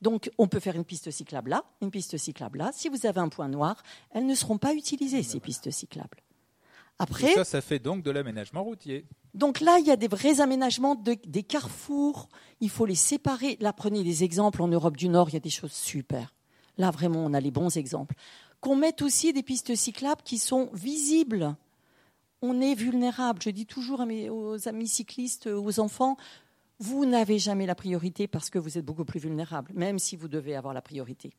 Donc, on peut faire une piste cyclable là, une piste cyclable là. Si vous avez un point noir, elles ne seront pas utilisées, ces pistes cyclables. Après, ça, ça fait donc de l'aménagement routier. Donc là, il y a des vrais aménagements des carrefours. Il faut les séparer. Là, prenez des exemples. En Europe du Nord, il y a des choses super. Là, vraiment, on a les bons exemples. Qu'on mette aussi des pistes cyclables qui sont visibles. On est vulnérable. Je dis toujours à mes, aux amis cyclistes, aux enfants, vous n'avez jamais la priorité parce que vous êtes beaucoup plus vulnérable, même si vous devez avoir la priorité.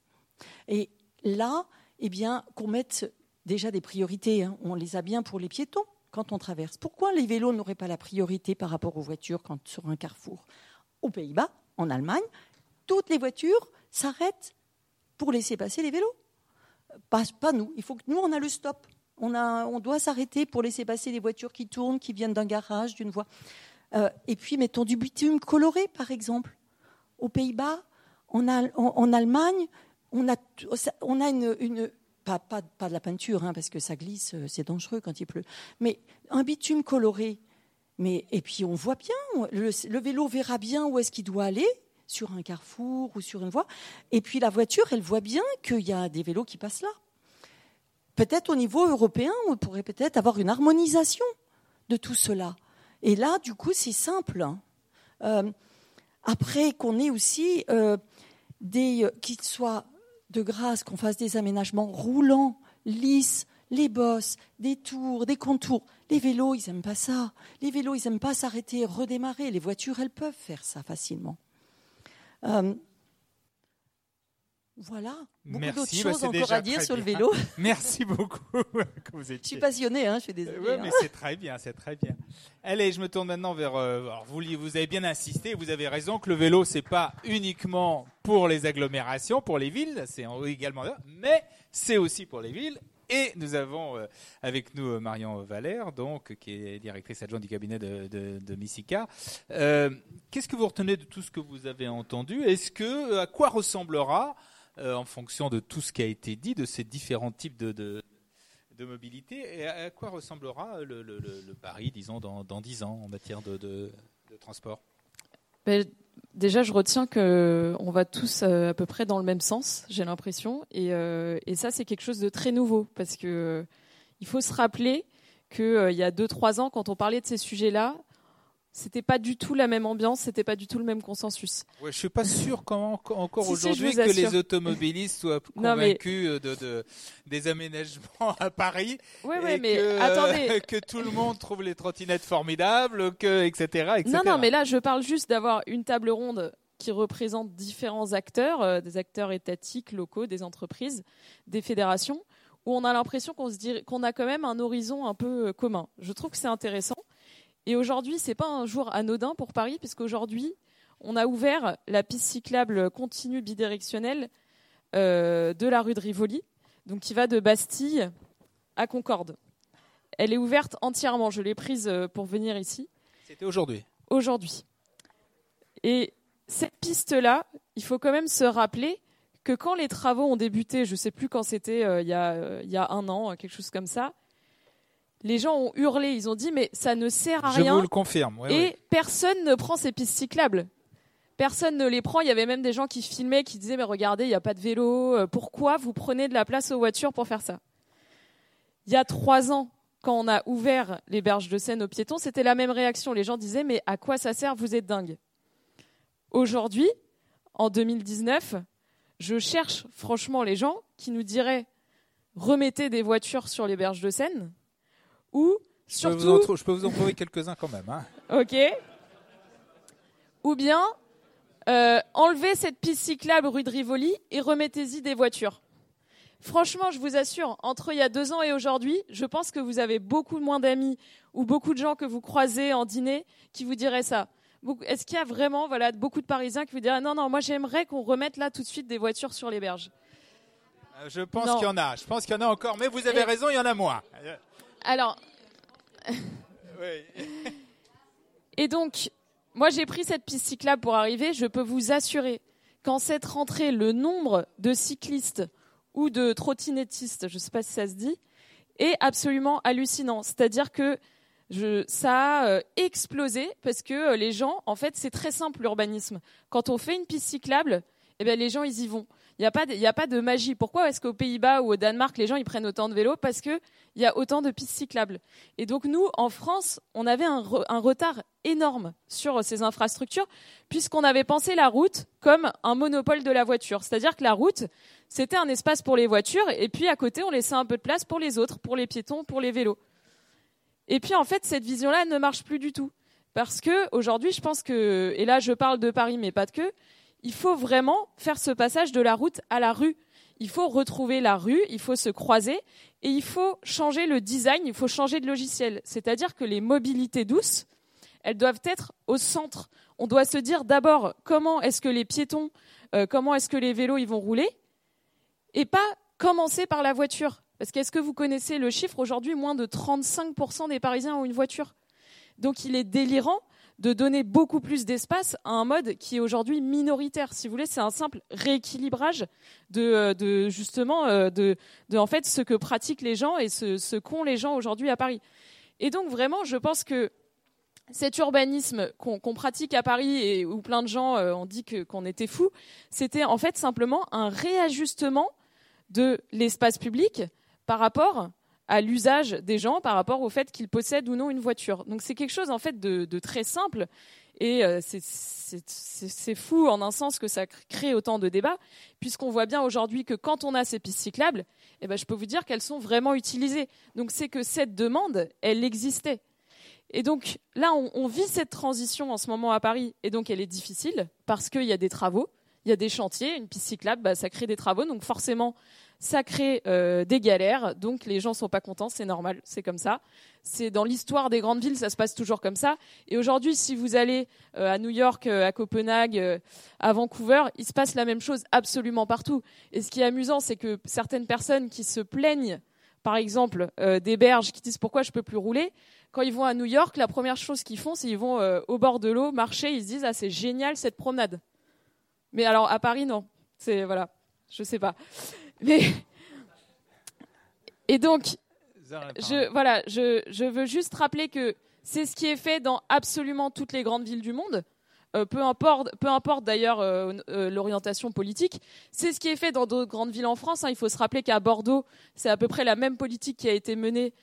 Et là, eh bien, qu'on mette déjà des priorités. Hein. On les a bien pour les piétons quand on traverse. Pourquoi les vélos n'auraient pas la priorité par rapport aux voitures quand, sur un carrefour? Aux Pays-Bas, en Allemagne, toutes les voitures s'arrêtent pour laisser passer les vélos. Pas, nous. Il faut que nous, on a le stop. On, doit s'arrêter pour laisser passer les voitures qui tournent, qui viennent d'un garage, d'une voie. Euh, et puis, mettons du bitume coloré, par exemple. Aux Pays-Bas, en, Allemagne, on a, on a une, pas, de la peinture, hein, parce que ça glisse, euh, c'est dangereux quand il pleut, mais un bitume coloré. Mais, et puis on voit bien, le, vélo verra bien où est-ce qu'il doit aller, sur un carrefour ou sur une voie. Et puis la voiture, elle voit bien qu'il y a des vélos qui passent là. Peut-être au niveau européen, on pourrait peut-être avoir une harmonisation de tout cela. Et là, du coup, c'est simple. Hein. Euh, après, qu'on ait aussi euh, des, qu'ils soient de grâce qu'on fasse des aménagements roulants, lisses, les bosses, des tours, des contours. Les vélos, ils n'aiment pas ça. Les vélos, ils n'aiment pas s'arrêter, redémarrer. Les voitures, elles peuvent faire ça facilement. Euh, voilà. Beaucoup d'autres bah, choses encore à dire sur le vélo. Merci beaucoup. je suis passionnée, hein, je suis désolée. Oui, mais hein. c'est très bien, c'est très bien. Allez, je me tourne maintenant vers. Euh, vous, vous avez bien insisté, vous avez raison que le vélo, c'est pas uniquement pour les agglomérations, pour les villes, c'est également, mais c'est aussi pour les villes. Et nous avons euh, avec nous euh, Marion Valère, donc qui est directrice adjointe du cabinet de, de, de Missica. Qu'est-ce que vous retenez de tout ce que vous avez entendu? Est-ce que à quoi ressemblera euh, en fonction de tout ce qui a été dit, de ces différents types de, mobilité. Et à quoi ressemblera le, Paris, disons, dans, dans 10 ans en matière de, transport? Ben, Déjà, je retiens qu'on va tous euh, à peu près dans le même sens, j'ai l'impression. Et, euh, ça, c'est quelque chose de très nouveau, parce que il faut se rappeler qu'il y a 2-3 ans, quand on parlait de ces sujets-là, c'était pas du tout la même ambiance, c'était pas du tout le même consensus. Ouais, je suis pas sûr comment encore aujourd'hui que les automobilistes soient convaincus de, des aménagements à Paris. Ouais, mais que, attendez, que tout le monde trouve les trottinettes formidables, que etc., etc. Non, non, mais là je parle juste d'avoir une table ronde qui représente différents acteurs, euh, des acteurs étatiques, locaux, des entreprises, des fédérations, où on a l'impression qu'on se qu'on a quand même un horizon un peu euh, commun. Je trouve que c'est intéressant. Et aujourd'hui, c'est pas un jour anodin pour Paris, puisqu'aujourd'hui, on a ouvert la piste cyclable continue bidirectionnelle euh, de la rue de Rivoli, donc qui va de Bastille à Concorde. Elle est ouverte entièrement. Je l'ai prise euh, pour venir ici. C'était aujourd'hui. Aujourd'hui. Et cette piste-là, il faut quand même se rappeler que quand les travaux ont débuté, je ne sais plus quand c'était, euh, il, il, y a un an, quelque chose comme ça, les gens ont hurlé, ils ont dit mais ça ne sert à rien. Je vous le confirme. et personne ne prend ces pistes cyclables. Personne ne les prend. Il y avait même des gens qui filmaient, qui disaient mais regardez, il n'y a pas de vélo. Euh, pourquoi vous prenez de la place aux voitures pour faire ça? Il y a trois ans, quand on a ouvert les berges de Seine aux piétons, c'était la même réaction. Les gens disaient mais à quoi ça sert Vous êtes dingue? Aujourd'hui, en 2019, je cherche franchement les gens qui nous diraient remettez des voitures sur les berges de Seine ou surtout. Je peux vous en, trouver quelques-uns quand même. Hein. Ok. Ou bien euh, enlevez cette piste cyclable rue de Rivoli et remettez-y des voitures. Franchement, je vous assure, entre il y a deux ans et aujourd'hui, je pense que vous avez beaucoup moins d'amis ou beaucoup de gens que vous croisez en dîner qui vous diraient ça. Est-ce qu'il y a vraiment voilà, beaucoup de Parisiens qui vous diraient non, non, moi j'aimerais qu'on remette là tout de suite des voitures sur les berges? Euh, Je pense qu'il y en a. Je pense qu'il y en a encore, mais vous avez raison, il y en a moins. Alors. et donc, moi j'ai pris cette piste cyclable pour arriver. Je peux vous assurer qu'en cette rentrée, le nombre de cyclistes ou de trottinettistes, je ne sais pas si ça se dit, est absolument hallucinant. C'est-à-dire que ça a euh, explosé parce que euh, les gens, en fait, c'est très simple l'urbanisme. Quand on fait une piste cyclable, eh bien, les gens, ils y vont. Il n'y a, pas de, magie. Pourquoi est-ce qu'aux Pays-Bas ou au Danemark, les gens ils prennent autant de vélos? Parce qu'il y a autant de pistes cyclables. Et donc nous, en France, on avait un, un retard énorme sur ces infrastructures, puisqu'on avait pensé la route comme un monopole de la voiture. C'est-à-dire que la route, c'était un espace pour les voitures, et puis à côté, on laissait un peu de place pour les autres, pour les piétons, pour les vélos. Et puis en fait, cette vision-là ne marche plus du tout. Parce que aujourd'hui, je pense que, et là je parle de Paris, mais pas de que, il faut vraiment faire ce passage de la route à la rue. Il faut retrouver la rue, il faut se croiser et il faut changer le design, il faut changer de logiciel. C'est-à-dire que les mobilités douces, elles doivent être au centre. On doit se dire d'abord comment est-ce que les piétons, euh, comment est-ce que les vélos ils vont rouler et pas commencer par la voiture. Parce qu'est-ce que vous connaissez le chiffre aujourd'hui? Moins de 35% des Parisiens ont une voiture. Donc il est délirant de donner beaucoup plus d'espace à un mode qui est aujourd'hui minoritaire. Si vous voulez, c'est un simple rééquilibrage de, euh, justement euh, de, en fait ce que pratiquent les gens et ce, qu'ont les gens aujourd'hui à Paris. Et donc vraiment, je pense que cet urbanisme qu'on pratique à Paris et où plein de gens euh, ont dit qu'on était fou, c'était en fait simplement un réajustement de l'espace public par rapport à l'usage des gens par rapport au fait qu'ils possèdent ou non une voiture. Donc c'est quelque chose en fait de, très simple et euh, c'est fou en un sens que ça crée autant de débats puisqu'on voit bien aujourd'hui que quand on a ces pistes cyclables, eh ben, je peux vous dire qu'elles sont vraiment utilisées. Donc c'est que cette demande, elle existait. Et donc là, on, on, vit cette transition en ce moment à Paris et donc elle est difficile parce qu'il y a des travaux, il y a des chantiers, une piste cyclable, bah, ça crée des travaux, donc forcément ça crée euh, des galères, donc les gens sont pas contents, c'est normal, c'est comme ça. C'est dans l'histoire des grandes villes, ça se passe toujours comme ça. Et aujourd'hui, si vous allez euh, à New York, euh, à Copenhague, à Vancouver, il se passe la même chose absolument partout. Et ce qui est amusant, c'est que certaines personnes qui se plaignent, par exemple, des berges, qui disent pourquoi je peux plus rouler, quand ils vont à New York, la première chose qu'ils font, c'est qu'ils vont au bord de l'eau marcher, ils se disent ah c'est génial cette promenade. Mais alors à Paris non, c'est voilà, je sais pas. Mais et donc, je, voilà, je, je, veux juste rappeler que c'est ce qui est fait dans absolument toutes les grandes villes du monde. Euh, peu importe, peu importe d'ailleurs euh, euh, l'orientation politique. C'est ce qui est fait dans d'autres grandes villes en France. Hein. Il faut se rappeler qu'à Bordeaux, c'est à peu près la même politique qui a été menée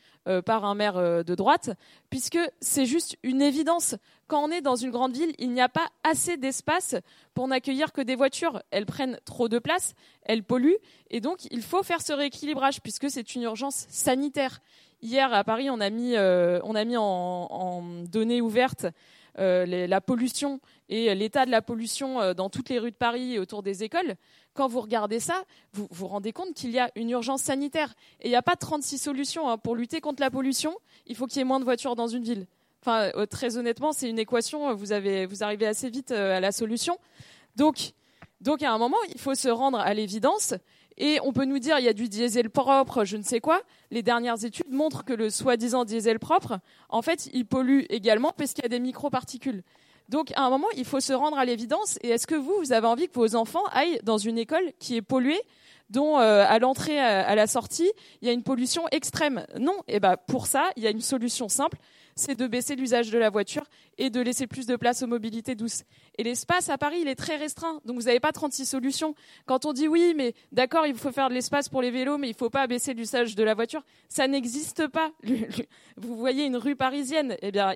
par un maire de droite, puisque c'est juste une évidence. Quand on est dans une grande ville, il n'y a pas assez d'espace pour n'accueillir que des voitures. Elles prennent trop de place, elles polluent, et donc il faut faire ce rééquilibrage, puisque c'est une urgence sanitaire. Hier à Paris, on a mis, on a mis en, en données ouvertes la pollution et l'état de la pollution euh, dans toutes les rues de Paris et autour des écoles, quand vous regardez ça, vous vous rendez compte qu'il y a une urgence sanitaire. Et il n'y a pas 36 solutions. Hein. Pour lutter contre la pollution, il faut qu'il y ait moins de voitures dans une ville. Enfin, euh, très honnêtement, c'est une équation, euh, vous, avez, vous arrivez assez vite à la solution. Donc, donc, à un moment, il faut se rendre à l'évidence. Et on peut nous dire il y a du diesel propre, je ne sais quoi. Les dernières études montrent que le soi-disant diesel propre, en fait, il pollue également parce qu'il y a des microparticules. Donc, à un moment, il faut se rendre à l'évidence. Et est-ce que vous, vous avez envie que vos enfants aillent dans une école qui est polluée, dont euh, à l'entrée, à, la sortie, il y a une pollution extrême? Non. Et eh ben, pour ça, il y a une solution simple c'est de baisser l'usage de la voiture et de laisser plus de place aux mobilités douces. Et l'espace à Paris, il est très restreint, donc vous n'avez pas 36 solutions. Quand on dit oui, mais d'accord, il faut faire de l'espace pour les vélos, mais il ne faut pas baisser l'usage de la voiture, ça n'existe pas. Vous voyez une rue parisienne, eh bien,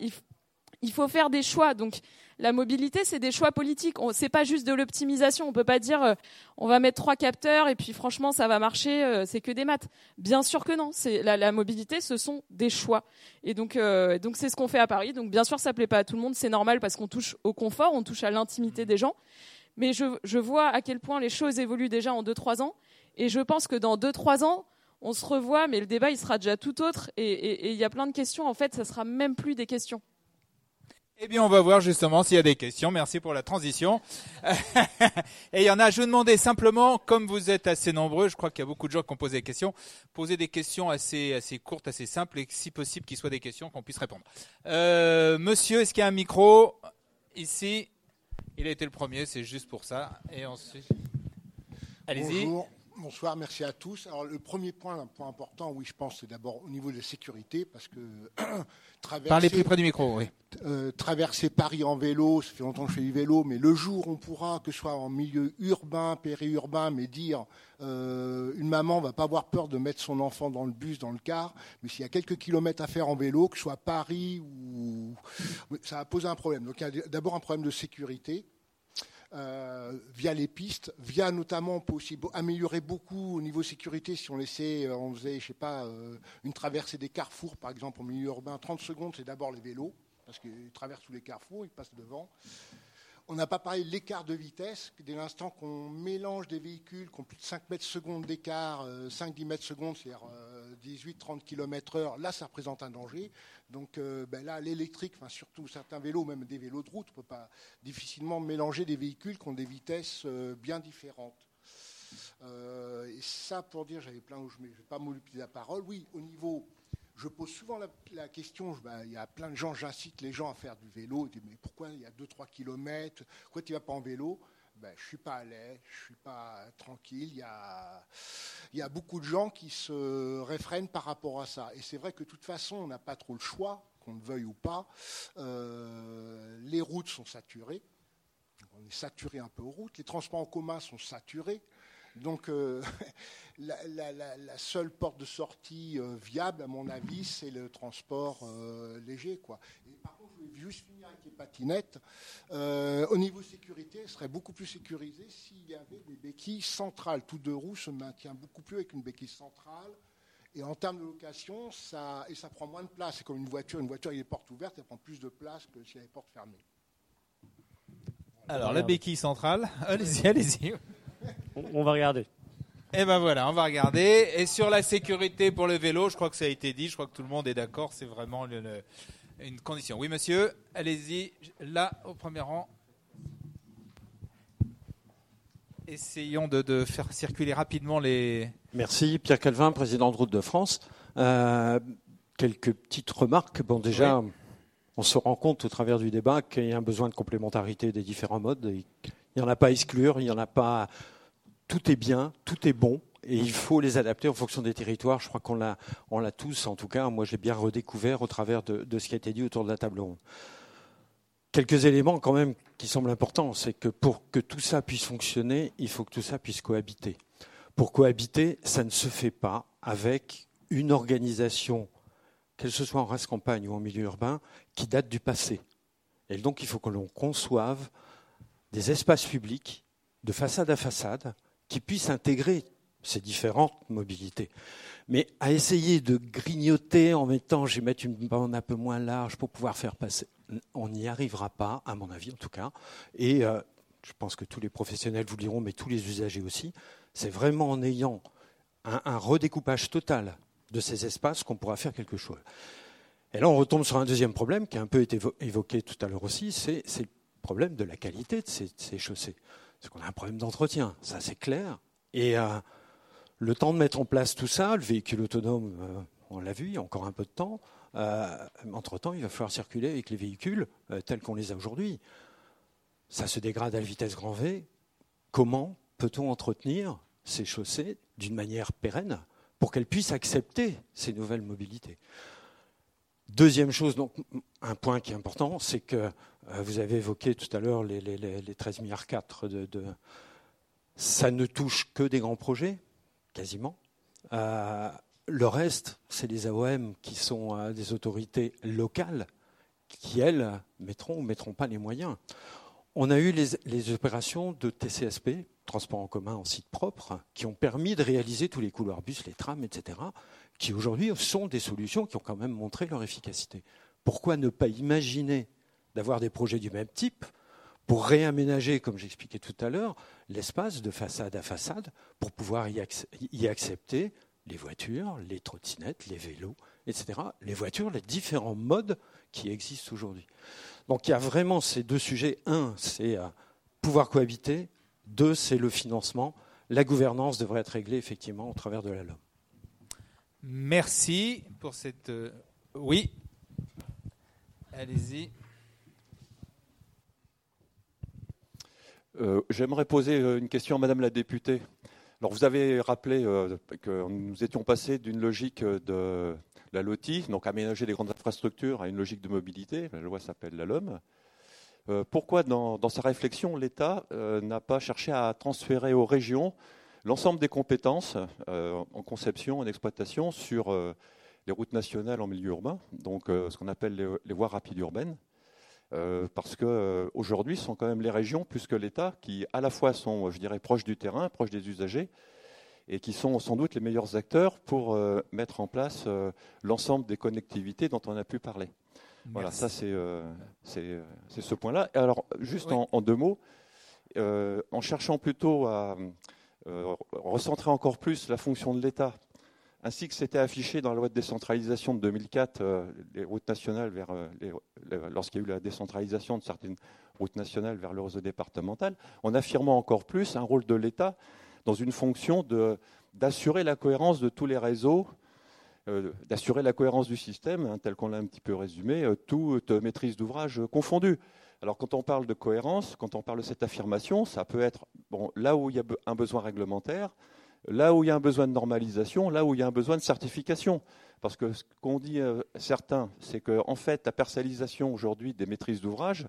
il faut faire des choix. Donc la mobilité, c'est des choix politiques. C'est pas juste de l'optimisation. On peut pas dire euh, on va mettre trois capteurs et puis franchement ça va marcher. Euh, c'est que des maths. Bien sûr que non. La, la, mobilité, ce sont des choix. Et donc euh, donc c'est ce qu'on fait à Paris. Donc bien sûr ça plaît pas à tout le monde. C'est normal parce qu'on touche au confort, on touche à l'intimité des gens. Mais je, je vois à quel point les choses évoluent déjà en 2-3 ans. Et je pense que dans 2-3 ans, on se revoit, mais le débat il sera déjà tout autre. Et il y a plein de questions. En fait, ça sera même plus des questions. Eh bien, on va voir justement s'il y a des questions. Merci pour la transition. et il y en a, je vous demandais simplement, comme vous êtes assez nombreux, je crois qu'il y a beaucoup de gens qui ont posé des questions, poser des questions assez, assez courtes, assez simples, et si possible qu'ils soient des questions qu'on puisse répondre. Euh, monsieur, est-ce qu'il y a un micro ici? Il a été le premier, c'est juste pour ça. Et ensuite, allez-y. Bonsoir, merci à tous. Alors le premier point, un point important, oui, je pense, c'est d'abord au niveau de la sécurité, parce que traverser, parlez plus près du micro, oui. Euh, traverser Paris en vélo, ça fait longtemps que je fais du vélo, mais le jour on pourra, que ce soit en milieu urbain, périurbain, mais dire euh, une maman va pas avoir peur de mettre son enfant dans le bus, dans le car, mais s'il y a quelques kilomètres à faire en vélo, que ce soit Paris ou ça va poser un problème. Donc il y a d'abord un problème de sécurité. Euh, via les pistes, via notamment, on améliorer beaucoup au niveau sécurité si on laissait, euh, on faisait, je sais pas, euh, une traversée des carrefours, par exemple, en milieu urbain. 30 secondes, c'est d'abord les vélos, parce qu'ils traversent tous les carrefours, ils passent devant. On n'a pas parlé de l'écart de vitesse. Dès l'instant qu'on mélange des véhicules qui ont plus de 5 mètres secondes d'écart, 5-10 mètres secondes, c'est-à-dire 18-30 km heure, là, ça représente un danger. Donc euh, ben là, l'électrique, enfin, surtout certains vélos, même des vélos de route, on ne peut pas difficilement mélanger des véhicules qui ont des vitesses euh, bien différentes. Euh, et ça, pour dire, j'avais plein où je ne vais pas multiplier la parole. Oui, au niveau, je pose souvent la, question, ben, il y a plein de gens, j'incite les gens à faire du vélo, mais pourquoi il y a 2-3 km, pourquoi tu ne vas pas en vélo? Ben, je ne suis pas à l'aise, je ne suis pas tranquille. Il y, a, il y a beaucoup de gens qui se réfrènent par rapport à ça. Et c'est vrai que de toute façon, on n'a pas trop le choix, qu'on le veuille ou pas. Euh, les routes sont saturées. On est saturé un peu aux routes. Les transports en commun sont saturés. Donc euh, la, seule porte de sortie euh, viable, à mon avis, c'est le transport léger. Quoi. Et par contre, je voulais juste finir avec les patinettes. au niveau sécurité, ce serait beaucoup plus sécurisé s'il y avait des béquilles centrales. Tout deux roues se maintient beaucoup plus avec une béquille centrale. Et en termes de location, ça, et ça prend moins de place. C'est comme une voiture. Une voiture, il y a des portes ouvertes, elle prend plus de place que s'il y a des portes fermées. Alors, la béquille centrale, allez-y, allez-y. On va regarder. Et eh ben voilà, on va regarder. Et sur la sécurité pour le vélo, je crois que ça a été dit, je crois que tout le monde est d'accord, c'est vraiment une condition. Oui, monsieur, allez-y, là, au premier rang. Essayons de, faire circuler rapidement les. Merci, Pierre Calvin, président de Route de France. Euh, quelques petites remarques. Bon, déjà, on se rend compte au travers du débat qu'il y a un besoin de complémentarité des différents modes. Il n'y en a pas à exclure, il n'y en a pas tout est bien, tout est bon, et il faut les adapter en fonction des territoires. Je crois qu'on l'a, on tous, en tout cas, moi j'ai bien redécouvert au travers de, ce qui a été dit autour de la table ronde. Quelques éléments quand même qui semblent importants, c'est que pour que tout ça puisse fonctionner, il faut que tout ça puisse cohabiter. Pour cohabiter, ça ne se fait pas avec une organisation, qu'elle se soit en race campagne ou en milieu urbain, qui date du passé. Et donc il faut que l'on conçoive des espaces publics de façade à façade, qui puisse intégrer ces différentes mobilités. Mais à essayer de grignoter en mettant, je vais mettre une bande un peu moins large pour pouvoir faire passer, on n'y arrivera pas, à mon avis en tout cas. Et euh, je pense que tous les professionnels vous le diront, mais tous les usagers aussi. C'est vraiment en ayant un, redécoupage total de ces espaces qu'on pourra faire quelque chose. Et là, on retombe sur un deuxième problème qui a un peu été évoqué tout à l'heure aussi, c'est le problème de la qualité de ces chaussées c'est qu'on a un problème d'entretien, ça c'est clair. Et euh, le temps de mettre en place tout ça, le véhicule autonome, euh, on l'a vu, il y a encore un peu de temps. Euh, entre-temps, il va falloir circuler avec les véhicules tels qu'on les a aujourd'hui. Ça se dégrade à la vitesse grand V. Comment peut-on entretenir ces chaussées d'une manière pérenne pour qu'elles puissent accepter ces nouvelles mobilités? Deuxième chose, donc, un point qui est important, c'est que vous avez évoqué tout à l'heure les, les, 13 milliards 4 de, Ça ne touche que des grands projets, quasiment. Euh, le reste, c'est les AOM qui sont euh, des autorités locales qui, elles, mettront ou mettront pas les moyens. On a eu les, opérations de TCSP, transport en commun en site propre, qui ont permis de réaliser tous les couloirs bus, les trams, etc., qui aujourd'hui sont des solutions qui ont quand même montré leur efficacité. Pourquoi ne pas imaginer d'avoir des projets du même type pour réaménager, comme j'expliquais tout à l'heure, l'espace de façade à façade pour pouvoir y, accepter les voitures, les trottinettes, les vélos, etc. Les voitures, les différents modes qui existent aujourd'hui. Donc il y a vraiment ces deux sujets. Un, c'est euh, pouvoir cohabiter. Deux, c'est le financement. La gouvernance devrait être réglée effectivement au travers de la LOM. Merci pour cette. Euh, oui. Allez-y. Euh, j'aimerais poser une question à Madame la députée. Alors vous avez rappelé que nous étions passés d'une logique de la LOTI, donc aménager les grandes infrastructures, à une logique de mobilité. La loi s'appelle la LOM. Euh, pourquoi, dans, sa réflexion, l'État euh, n'a pas cherché à transférer aux régions l'ensemble des compétences euh, en conception, en exploitation sur les routes nationales en milieu urbain, donc ce qu'on appelle les, voies rapides urbaines parce qu'aujourd'hui, ce sont quand même les régions, plus que l'État, qui à la fois sont, je dirais, proches du terrain, proches des usagers, et qui sont sans doute les meilleurs acteurs pour euh, mettre en place euh, l'ensemble des connectivités dont on a pu parler. Voilà, ça c'est euh, c'est ce point-là. Alors, juste en, deux mots, en cherchant plutôt à recentrer encore plus la fonction de l'État, ainsi que c'était affiché dans la loi de décentralisation de 2004, les routes nationales vers lorsqu'il y a eu la décentralisation de certaines routes nationales vers le réseau départemental, en affirmant encore plus un rôle de l'État dans une fonction d'assurer la cohérence de tous les réseaux, euh, d'assurer la cohérence du système, hein, tel qu'on l'a un petit peu résumé, euh, toute maîtrise d'ouvrage confondue. Alors quand on parle de cohérence, quand on parle de cette affirmation, ça peut être bon, là où il y a un besoin réglementaire, là où il y a un besoin de normalisation, là où il y a un besoin de certification. Parce que ce qu'on dit euh, certains, c'est qu'en en fait, la personnalisation aujourd'hui des maîtrises d'ouvrage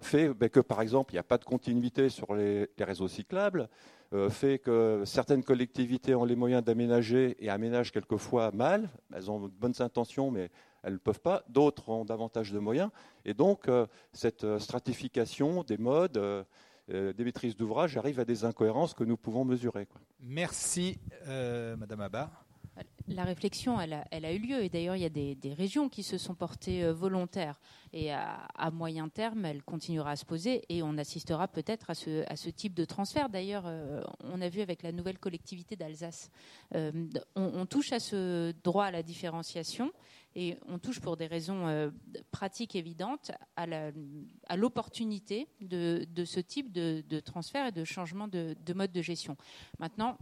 fait ben, que, par exemple, il n'y a pas de continuité sur les réseaux cyclables, euh, fait que certaines collectivités ont les moyens d'aménager et aménagent quelquefois mal. Elles ont de bonnes intentions, mais elles ne peuvent pas. D'autres ont davantage de moyens. Et donc, euh, cette stratification des modes, des maîtrises d'ouvrage arrive à des incohérences que nous pouvons mesurer. Merci, Madame Abba la réflexion, elle a, eu lieu. Et d'ailleurs, il y a des, régions qui se sont portées euh, volontaires. Et à, moyen terme, elle continuera à se poser. Et on assistera peut-être à ce, type de transfert. D'ailleurs, euh, on a vu avec la nouvelle collectivité d'Alsace. Euh, on, touche à ce droit à la différenciation. Et on touche pour des raisons pratiques évidentes à l'opportunité de, ce type de, transfert et de changement de, de mode de gestion. Maintenant,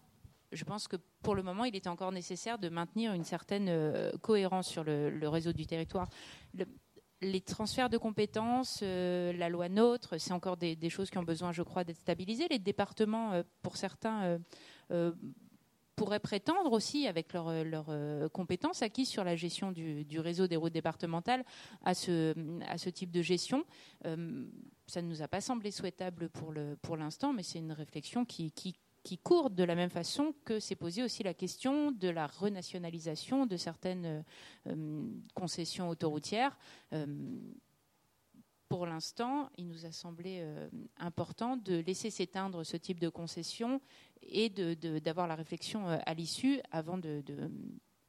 je pense que pour le moment, il était encore nécessaire de maintenir une certaine euh, cohérence sur le, réseau du territoire. les transferts de compétences, euh, la loi NOTRe, c'est encore des, choses qui ont besoin, je crois, d'être stabilisées. Les départements, euh, pour certains, pourraient prétendre aussi, avec leurs compétences acquises sur la gestion du, réseau des routes départementales, à ce, type de gestion. ça ne nous a pas semblé souhaitable pour l'instant, mais c'est une réflexion qui, court de la même façon que s'est posée aussi la question de la renationalisation de certaines euh, concessions autoroutières. Euh, pour l'instant, il nous a semblé euh, important de laisser s'éteindre ce type de concession et d'avoir la réflexion à l'issue avant de,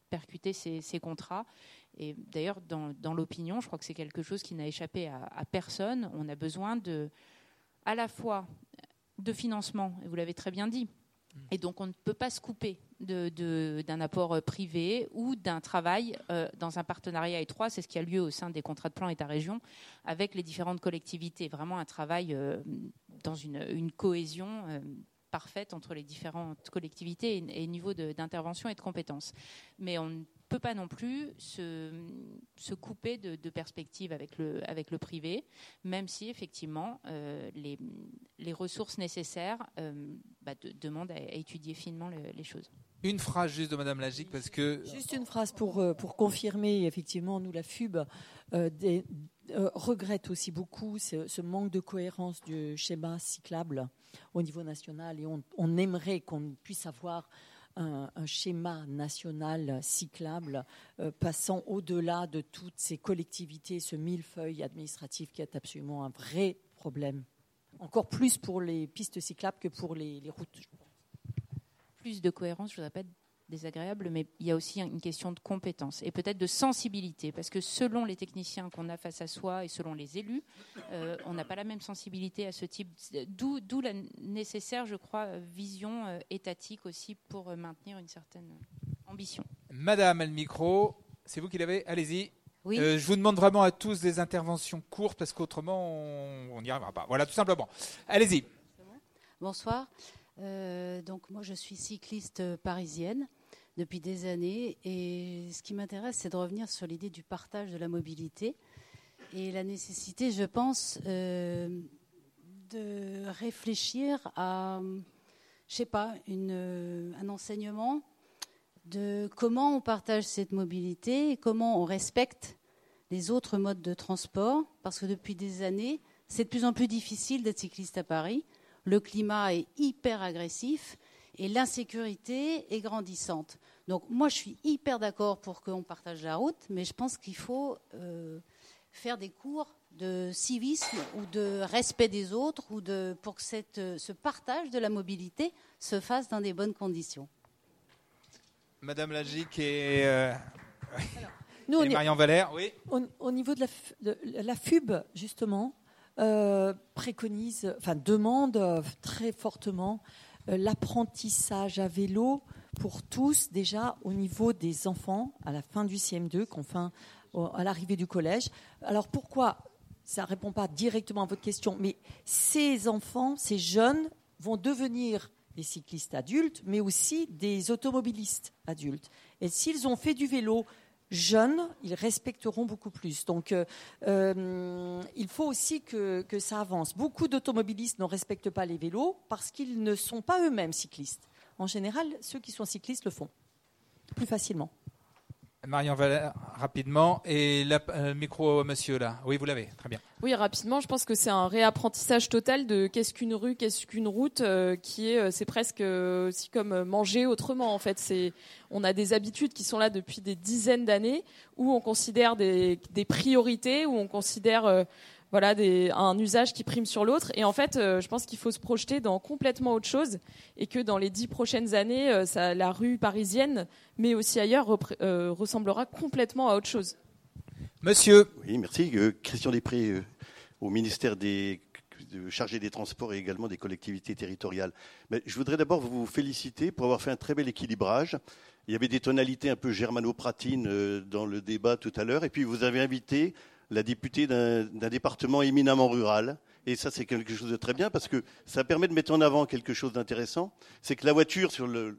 percuter ces, contrats. Et d'ailleurs, dans, l'opinion, je crois que c'est quelque chose qui n'a échappé à, à, personne. On a besoin de, à la fois de financement, et vous l'avez très bien dit. Et donc on ne peut pas se couper d'un apport euh, privé ou d'un travail euh, dans un partenariat étroit. C'est ce qui a lieu au sein des contrats de plan État-région avec les différentes collectivités. Vraiment un travail euh, dans une, cohésion parfaite entre les différentes collectivités et, et niveau d'intervention et de compétences. Mais on peut pas non plus se, se couper de, de, perspective avec le, avec le privé, même si effectivement euh, les, les, ressources nécessaires euh, bah, demandent à, étudier finement les choses. Une phrase juste de Madame Lagique parce que juste une phrase pour euh, confirmer effectivement nous la FUB des, regrette aussi beaucoup ce, manque de cohérence du schéma cyclable au niveau national et on, aimerait qu'on puisse avoir un, schéma national cyclable passant au-delà de toutes ces collectivités, ce millefeuille administratif qui est absolument un vrai problème. Encore plus pour les pistes cyclables que pour les routes. Plus de cohérence, je vous répète, désagréable, mais il y a aussi une question de compétence et peut-être de sensibilité, parce que selon les techniciens qu'on a face à soi et selon les élus, euh, on n'a pas la même sensibilité à ce type. D'où la nécessaire, je crois, vision euh, étatique aussi pour euh, maintenir une certaine ambition. Madame, le micro, c'est vous qui l'avez, allez-y. Oui. je vous demande vraiment à tous des interventions courtes parce qu'autrement on n'y arrivera pas. Voilà, tout simplement. Allez-y. Bonsoir. Donc moi je suis cycliste parisienne depuis des années. Et ce qui m'intéresse, c'est de revenir sur l'idée du partage de la mobilité et la nécessité, je pense, euh, de réfléchir à, je sais pas, un enseignement de comment on partage cette mobilité et comment on respecte les autres modes de transport, parce que depuis des années, c'est de plus en plus difficile d'être cycliste à Paris. Le climat est hyper agressif et l'insécurité est grandissante. Donc moi, je suis hyper d'accord pour qu'on partage la route, mais je pense qu'il faut euh, faire des cours de civisme ou de respect des autres ou de, pour que cette, ce partage de la mobilité se fasse dans des bonnes conditions. Madame Lagic et, euh, Marion Valère, oui. Au, niveau de la, FUB, justement, euh, préconise, enfin demande très fortement l'apprentissage à vélo pour tous déjà au niveau des enfants à la fin du CM2, enfin à l'arrivée du collège. Alors pourquoi ça ne répond pas directement à votre question, mais ces enfants, ces jeunes vont devenir des cyclistes adultes, mais aussi des automobilistes adultes. Et s'ils ont fait du vélo jeunes, ils respecteront beaucoup plus. Donc, euh, euh, il faut aussi que, que ça avance. Beaucoup d'automobilistes ne respectent pas les vélos parce qu'ils ne sont pas eux-mêmes cyclistes en général, ceux qui sont cyclistes le font plus facilement. Marion Valère, rapidement. Et le euh, micro, monsieur, là. Oui, vous l'avez. Très bien. Oui, rapidement. Je pense que c'est un réapprentissage total de qu'est-ce qu'une rue, qu'est-ce qu'une route, euh, qui est, euh, c'est presque aussi comme manger autrement. En fait, c'est, on a des habitudes qui sont là depuis des dizaines d'années où on considère des, des priorités, où on considère voilà, des, un usage qui prime sur l'autre. Et en fait, euh, je pense qu'il faut se projeter dans complètement autre chose et que dans les dix prochaines années, euh, ça, la rue parisienne, mais aussi ailleurs, euh, ressemblera complètement à autre chose. Monsieur. Oui, merci. Christian Després, au ministère des chargé des transports et également des collectivités territoriales. Mais je voudrais d'abord vous féliciter pour avoir fait un très bel équilibrage. Il y avait des tonalités un peu germano-pratines dans le débat tout à l'heure, et puis vous avez invité la députée d'un département éminemment rural. Et ça, c'est quelque chose de très bien parce que ça permet de mettre en avant quelque chose d'intéressant. C'est que la voiture, sur le,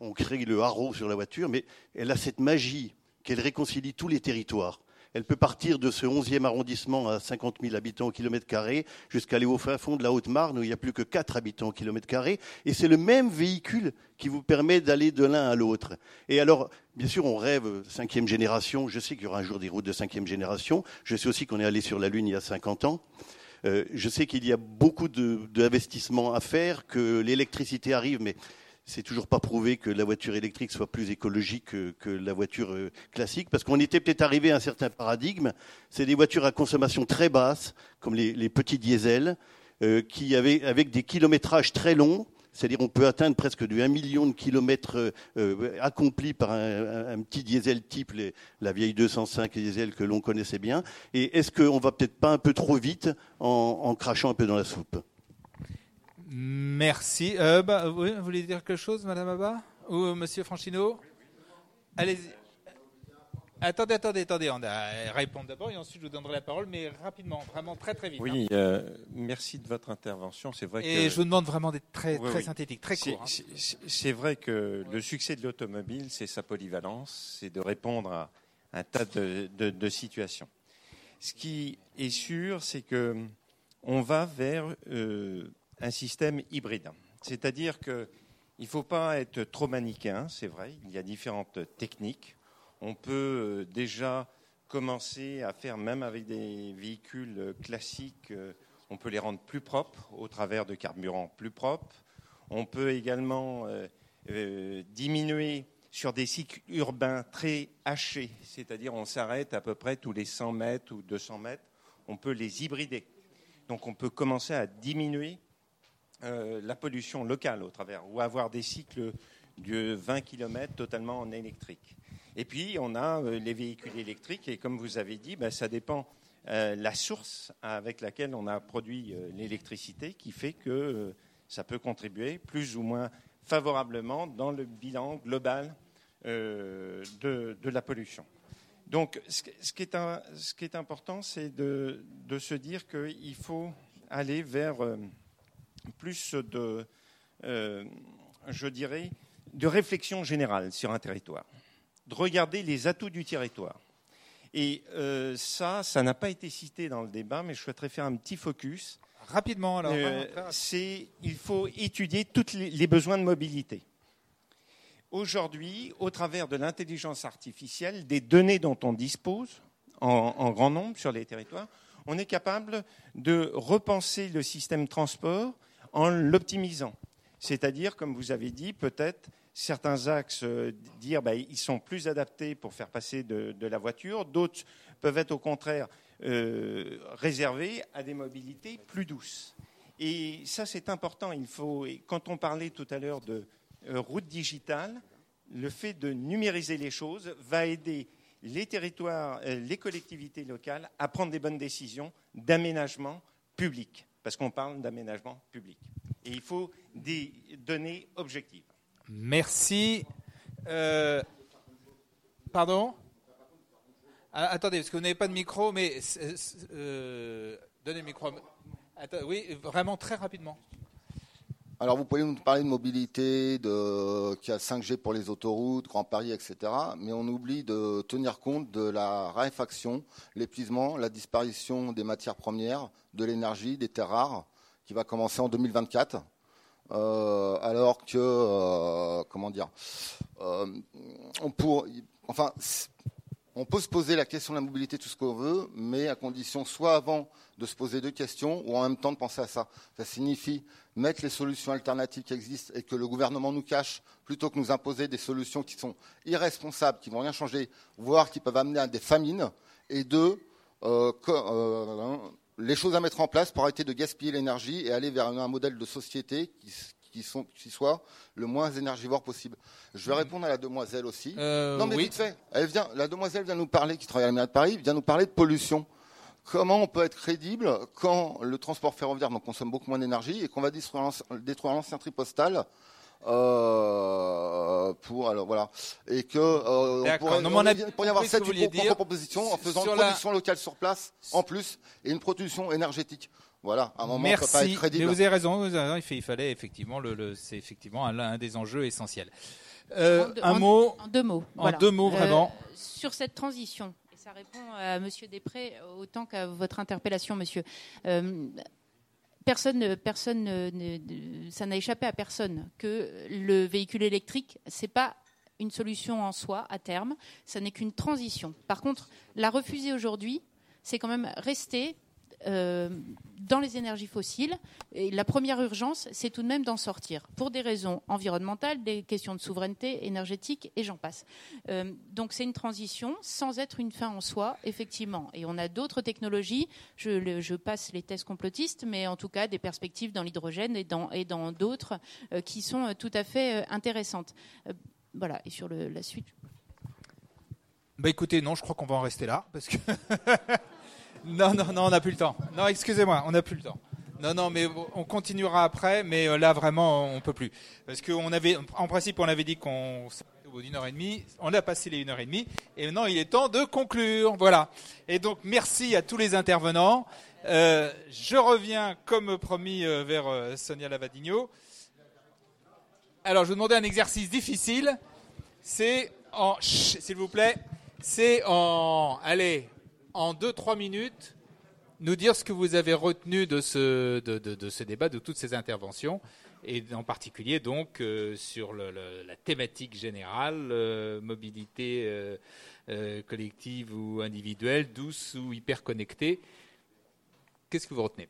on crée le haro sur la voiture, mais elle a cette magie qu'elle réconcilie tous les territoires. Elle peut partir de ce 11e arrondissement à 50 000 habitants au kilomètre carré jusqu'à aller au fin fond de la Haute-Marne où il n'y a plus que 4 habitants au kilomètre carré. Et c'est le même véhicule qui vous permet d'aller de l'un à l'autre. Et alors, bien sûr, on rêve cinquième génération. Je sais qu'il y aura un jour des routes de cinquième génération. Je sais aussi qu'on est allé sur la Lune il y a 50 ans. Euh, je sais qu'il y a beaucoup d'investissements à faire, que l'électricité arrive, mais c'est toujours pas prouvé que la voiture électrique soit plus écologique que, la voiture euh, classique, parce qu'on était peut-être arrivé à un certain paradigme. C'est des voitures à consommation très basse, comme les, petits diesels, euh, qui avaient avec des kilométrages très longs. C'est-à-dire on peut atteindre presque du 1 million de kilomètres euh, accomplis par un, petit diesel type, la vieille 205 diesel que l'on connaissait bien. Et est-ce qu'on va peut-être pas un peu trop vite en crachant un peu dans la soupe? Merci. Euh, bah, vous voulez dire quelque chose, Madame Abba Ou Monsieur Franchino Allez-y. Attendez, attendez, attendez. On va répondre d'abord et ensuite je vous donnerai la parole, mais rapidement, vraiment très très vite. Oui, hein. euh, merci de votre intervention. C'est vrai et je vous demande vraiment d'être très, très synthétique, très court. Hein. C'est vrai que le succès de l'automobile, c'est sa polyvalence, c'est de répondre à un tas de, de, situations. Ce qui est sûr, c'est que on va vers euh, un système hybride. C'est-à-dire qu'il ne faut pas être trop manichéen, c'est vrai, il y a différentes techniques. On peut euh, déjà commencer à faire, même avec des véhicules classiques, euh, on peut les rendre plus propres au travers de carburants plus propres. On peut également euh, diminuer sur des cycles urbains très hachés, c'est-à-dire on s'arrête à peu près tous les 100 mètres ou 200 mètres, on peut les hybrider. Donc on peut commencer à diminuer la pollution locale au travers, ou avoir des cycles de 20 km totalement en électrique. Et puis, on a euh, les véhicules électriques, et comme vous avez dit, ben, ça dépend euh, la source avec laquelle on a produit euh, l'électricité qui fait que ça peut contribuer plus ou moins favorablement dans le bilan global de, la pollution. Donc, ce, qui, est important, c'est de, se dire qu'il faut aller vers plus de, je dirais, de réflexion générale sur un territoire, de regarder les atouts du territoire. Et euh, ça, ça n'a pas été cité dans le débat, mais je souhaiterais faire un petit focus. Rapidement, alors. Euh, c'est, il faut étudier tous les, besoins de mobilité. Aujourd'hui, au travers de l'intelligence artificielle, des données dont on dispose en, en, grand nombre sur les territoires, on est capable de repenser le système transport en l'optimisant. C'est-à-dire, comme vous avez dit, peut-être certains axes euh, dire bah, ils sont plus adaptés pour faire passer de, la voiture, d'autres peuvent être au contraire euh, réservés à des mobilités plus douces. Et ça, c'est important. Il faut, quand on parlait tout à l'heure de euh, route digitale, le fait de numériser les choses va aider les territoires, les collectivités locales à prendre des bonnes décisions d'aménagement public, parce qu'on parle d'aménagement public. Et il faut des données objectives. Merci. Euh, pardon? Ah, Attendez, parce que vous n'avez pas de micro, mais euh, donnez le micro. oui, vraiment très rapidement. Alors, vous pouvez nous parler de mobilité, de, qui a 5G pour les autoroutes, Grand Paris, etc. Mais on oublie de tenir compte de la raréfaction, l'épuisement, la disparition des matières premières, de l'énergie, des terres rares, qui va commencer en 2024. Euh, alors que, euh, comment dire, euh, on enfin, on peut se poser la question de la mobilité tout ce qu'on veut, mais à condition soit avant de se poser deux questions ou en même temps de penser à ça. Ça signifie mettre les solutions alternatives qui existent et que le gouvernement nous cache plutôt que nous imposer des solutions qui sont irresponsables, qui vont rien changer, voire qui peuvent amener à des famines. Et deux, euh, les choses à mettre en place pour arrêter de gaspiller l'énergie et aller vers un modèle de société qui, soit le moins énergivore possible. Je vais mm. répondre à la demoiselle aussi. Euh, non, mais vite fait. Elle vient, la demoiselle vient nous parler, qui travaille à la mairie de Paris, vient nous parler de pollution. Comment on peut être crédible quand le transport ferroviaire consomme beaucoup moins d'énergie et qu'on va détruire l'ancien tri postal euh, pour alors voilà et que euh, on pourrait, non, on, il pourrait y avoir cette propositions en faisant une production locale sur place en plus et une production énergétique. Voilà, à un moment, Merci. peut pas être crédible. Mais vous avez raison, vous avez raison il, fallait effectivement le, c'est effectivement un, des enjeux essentiels. Euh, un mot. En deux mots. En deux mots vraiment. Euh, sur cette transition, ça répond à Monsieur Després autant qu'à votre interpellation, Monsieur. Euh, personne, personne, ça n'a échappé à personne que le véhicule électrique, c'est pas une solution en soi à terme, ça n'est qu'une transition. Par contre, la refuser aujourd'hui, c'est quand même rester euh, dans les énergies fossiles. La première urgence, c'est tout de même d'en sortir, pour des raisons environnementales, des questions de souveraineté énergétique, et j'en passe. Euh, donc c'est une transition sans être une fin en soi, effectivement. Et on a d'autres technologies, je, passe les tests complotistes, mais en tout cas des perspectives dans l'hydrogène et dans d'autres euh, qui sont tout à fait intéressantes. voilà, et sur la suite. Bah écoutez, non, je crois qu'on va en rester là, parce que... Non, non, non, on n'a plus le temps. Non, excusez-moi, on n'a plus le temps. Non, non, mais on continuera après, mais euh, là vraiment on peut plus, parce qu'on avait, en principe, on avait dit qu'on au bout d'une heure et demie, on a passé les une heure et demie, et maintenant il est temps de conclure, voilà. Et donc merci à tous les intervenants. Euh, je reviens, comme promis, euh, vers Sonia Lavadino. Alors je vous demandais un exercice difficile. C'est en, s'il vous plaît, c'est en, allez, en 2-3 minutes, nous dire ce que vous avez retenu de ce, de, ce débat, de toutes ces interventions, et en particulier donc euh, sur la thématique générale, euh, mobilité euh, collective ou individuelle, douce ou hyper connectée. Qu'est-ce que vous retenez?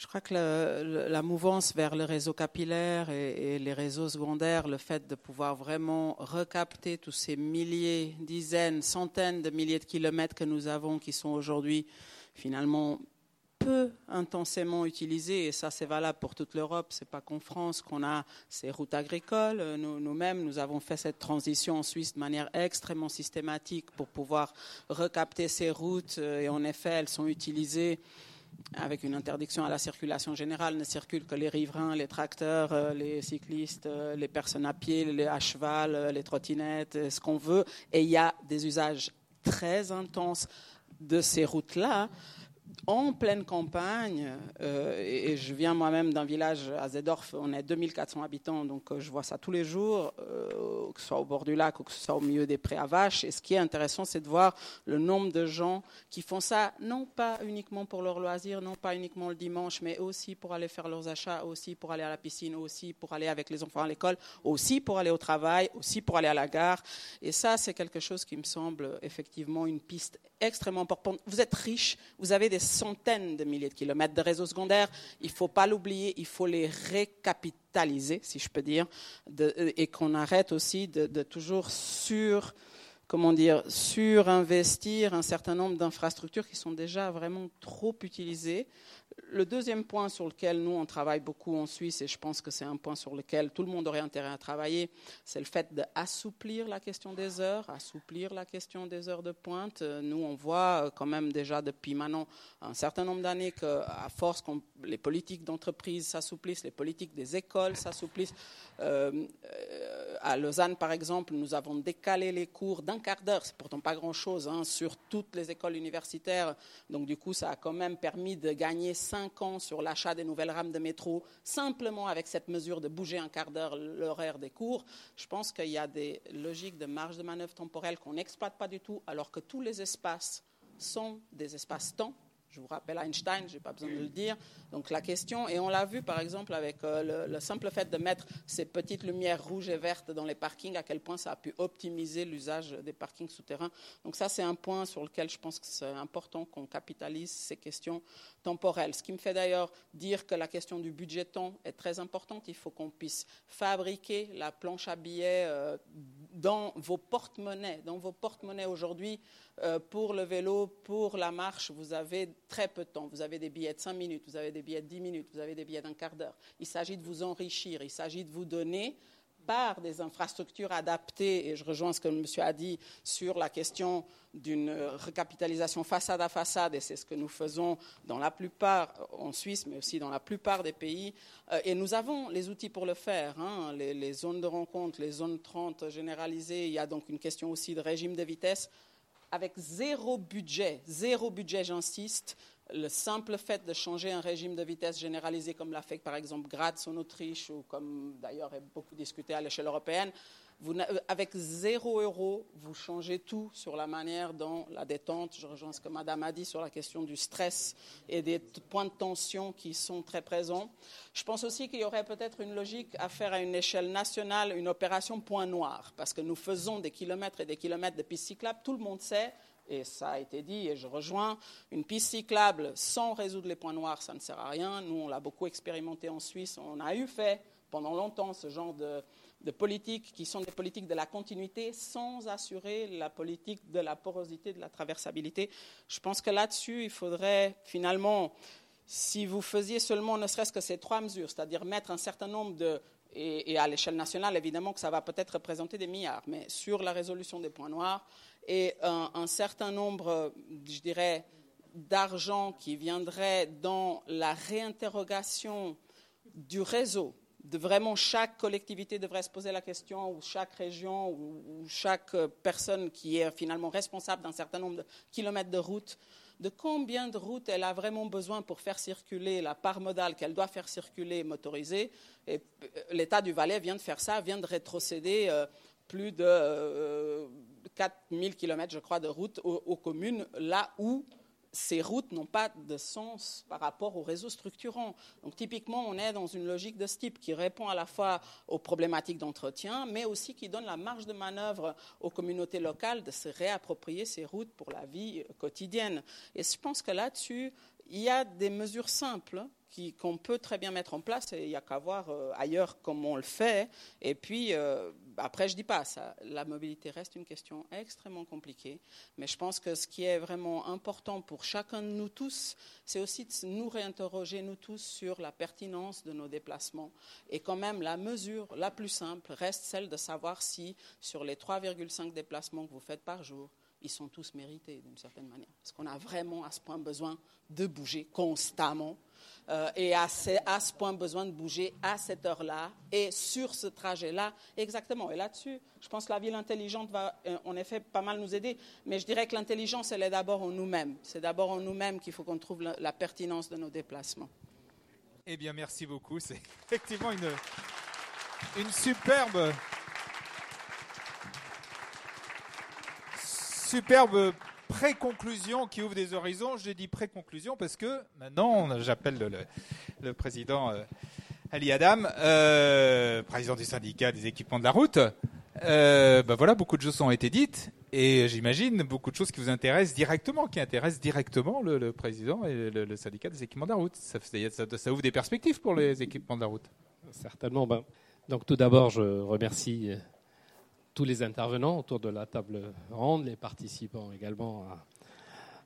Je crois que la mouvance vers le réseau capillaire et, les réseaux secondaires, le fait de pouvoir vraiment recapter tous ces milliers, dizaines, centaines de milliers de kilomètres que nous avons, qui sont aujourd'hui finalement peu intensément utilisés, et ça c'est valable pour toute l'Europe, c'est pas qu'en France qu'on a ces routes agricoles. Nous-mêmes, nous avons fait cette transition en Suisse de manière extrêmement systématique pour pouvoir recapter ces routes, et en effet, elles sont utilisées avec une interdiction à la circulation générale, ne circulent que les riverains, les tracteurs, euh, les cyclistes, euh, les personnes à pied, les à cheval, euh, les trottinettes, ce qu'on veut. Et il y a des usages très intenses de ces routes-là en pleine campagne, euh, et, je viens moi-même d'un village à Zedorf, on est 2400 habitants, donc euh, je vois ça tous les jours, euh, que ce soit au bord du lac ou que ce soit au milieu des prés à vaches. Et ce qui est intéressant, c'est de voir le nombre de gens qui font ça, non pas uniquement pour leur loisir, non pas uniquement le dimanche, mais aussi pour aller faire leurs achats, aussi pour aller à la piscine, aussi pour aller avec les enfants à l'école, aussi pour aller au travail, aussi pour aller à la gare. Et ça, c'est quelque chose qui me semble effectivement une piste extrêmement importante. Vous êtes riche, vous avez des centaines de milliers de kilomètres de réseaux secondaires. Il ne faut pas l'oublier, il faut les récapitaliser, si je peux dire, et qu'on arrête aussi de, toujours sur comment surinvestir un certain nombre d'infrastructures qui sont déjà vraiment trop utilisées le deuxième point sur lequel nous, on travaille beaucoup en Suisse, et je pense que c'est un point sur lequel tout le monde aurait intérêt à travailler, c'est le fait d'assouplir la question des heures, assouplir la question des heures de pointe. Nous, on voit euh, quand même déjà depuis maintenant un certain nombre d'années qu'à force que les politiques d'entreprise s'assouplissent, les politiques des écoles s'assouplissent. Euh, euh, à Lausanne, par exemple, nous avons décalé les cours d'un quart d'heure, c'est pourtant pas grand-chose, hein, sur toutes les écoles universitaires. Donc, du coup, ça a quand même permis de gagner cinq ans sur l'achat des nouvelles rames de métro, simplement avec cette mesure de bouger un quart d'heure l'horaire des cours, je pense qu'il y a des logiques de marge de manœuvre temporelle qu'on n'exploite pas du tout, alors que tous les espaces sont des espaces-temps je vous rappelle Einstein, je n'ai pas besoin de le dire. Donc la question, et on l'a vu par exemple avec euh, le, simple fait de mettre ces petites lumières rouges et vertes dans les parkings, à quel point ça a pu optimiser l'usage des parkings souterrains. Donc ça, c'est un point sur lequel je pense que c'est important qu'on capitalise ces questions temporelles. Ce qui me fait d'ailleurs dire que la question du budget temps est très importante. Il faut qu'on puisse fabriquer la planche à billets euh, dans vos porte-monnaies. Dans vos porte-monnaies aujourd'hui, euh, pour le vélo, pour la marche, vous avez très peu de temps. Vous avez des billets de 5 minutes, vous avez des billets de 10 minutes, vous avez des billets d'un quart d'heure. Il s'agit de vous enrichir, il s'agit de vous donner par des infrastructures adaptées, et je rejoins ce que M. a dit sur la question d'une recapitalisation façade à façade, et c'est ce que nous faisons dans la plupart, en Suisse, mais aussi dans la plupart des pays. Euh, et nous avons les outils pour le faire, hein. les, les zones de rencontre, les zones 30 généralisées. Il y a donc une question aussi de régime de vitesse avec zéro budget, zéro budget, j'insiste, le simple fait de changer un régime de vitesse généralisé comme l'a fait par exemple Graz en Autriche ou comme d'ailleurs est beaucoup discuté à l'échelle européenne, vous, avec zéro euro, vous changez tout sur la manière dont la détente, je rejoins ce que Madame a dit sur la question du stress et des points de tension qui sont très présents. Je pense aussi qu'il y aurait peut-être une logique à faire à une échelle nationale une opération point noir, parce que nous faisons des kilomètres et des kilomètres de pistes cyclables, tout le monde sait et ça a été dit, et je rejoins, une piste cyclable sans résoudre les points noirs, ça ne sert à rien. Nous, on l'a beaucoup expérimenté en Suisse. On a eu fait pendant longtemps ce genre de, de politiques qui sont des politiques de la continuité sans assurer la politique de la porosité, de la traversabilité. Je pense que là-dessus, il faudrait finalement, si vous faisiez seulement ne serait-ce que ces trois mesures, c'est-à-dire mettre un certain nombre de et, à l'échelle nationale, évidemment que ça va peut-être représenter des milliards, mais sur la résolution des points noirs, et un, certain nombre, je dirais, d'argent qui viendrait dans la réinterrogation du réseau. De vraiment chaque collectivité devrait se poser la question, ou chaque région, ou, chaque personne qui est finalement responsable d'un certain nombre de kilomètres de route, de combien de routes elle a vraiment besoin pour faire circuler la part modale qu'elle doit faire circuler motorisée. Et euh, l'État du Valais vient de faire ça, vient de rétrocéder euh, plus de euh, 4000 km, je crois, de routes aux, communes, là où ces routes n'ont pas de sens par rapport au réseau structurant. Donc typiquement, on est dans une logique de ce type qui répond à la fois aux problématiques d'entretien, mais aussi qui donne la marge de manœuvre aux communautés locales de se réapproprier ces routes pour la vie quotidienne. Et je pense que là-dessus, il y a des mesures simples qu'on peut très bien mettre en place et il n'y a qu'à voir euh, ailleurs comment on le fait. Et puis, euh, après, je ne dis pas ça. La mobilité reste une question extrêmement compliquée. Mais je pense que ce qui est vraiment important pour chacun de nous tous, c'est aussi de nous réinterroger, nous tous, sur la pertinence de nos déplacements. Et quand même, la mesure la plus simple reste celle de savoir si, sur les 3,5 déplacements que vous faites par jour, ils sont tous mérités d'une certaine manière. Parce qu'on a vraiment à ce point besoin de bouger constamment euh, et à ce, à ce point besoin de bouger à cette heure-là et sur ce trajet-là exactement. Et là-dessus, je pense que la ville intelligente va euh, en effet pas mal nous aider, mais je dirais que l'intelligence, elle est d'abord en nous-mêmes. C'est d'abord en nous-mêmes qu'il faut qu'on trouve la, la, pertinence de nos déplacements. Eh bien, merci beaucoup. C'est effectivement une, une superbe superbe pré-conclusion qui ouvre des horizons. J'ai dit pré-conclusion parce que maintenant, j'appelle le, président euh, Ali Adam, euh, président du syndicat des équipements de la route. Euh, ben voilà, beaucoup de choses ont été dites et j'imagine beaucoup de choses qui vous intéressent directement, qui intéressent directement le, président et le, syndicat des équipements de la route. Ça, ça, ouvre des perspectives pour les équipements de la route. Certainement. Ben, donc tout d'abord, je remercie tous les intervenants autour de la table ronde, les participants également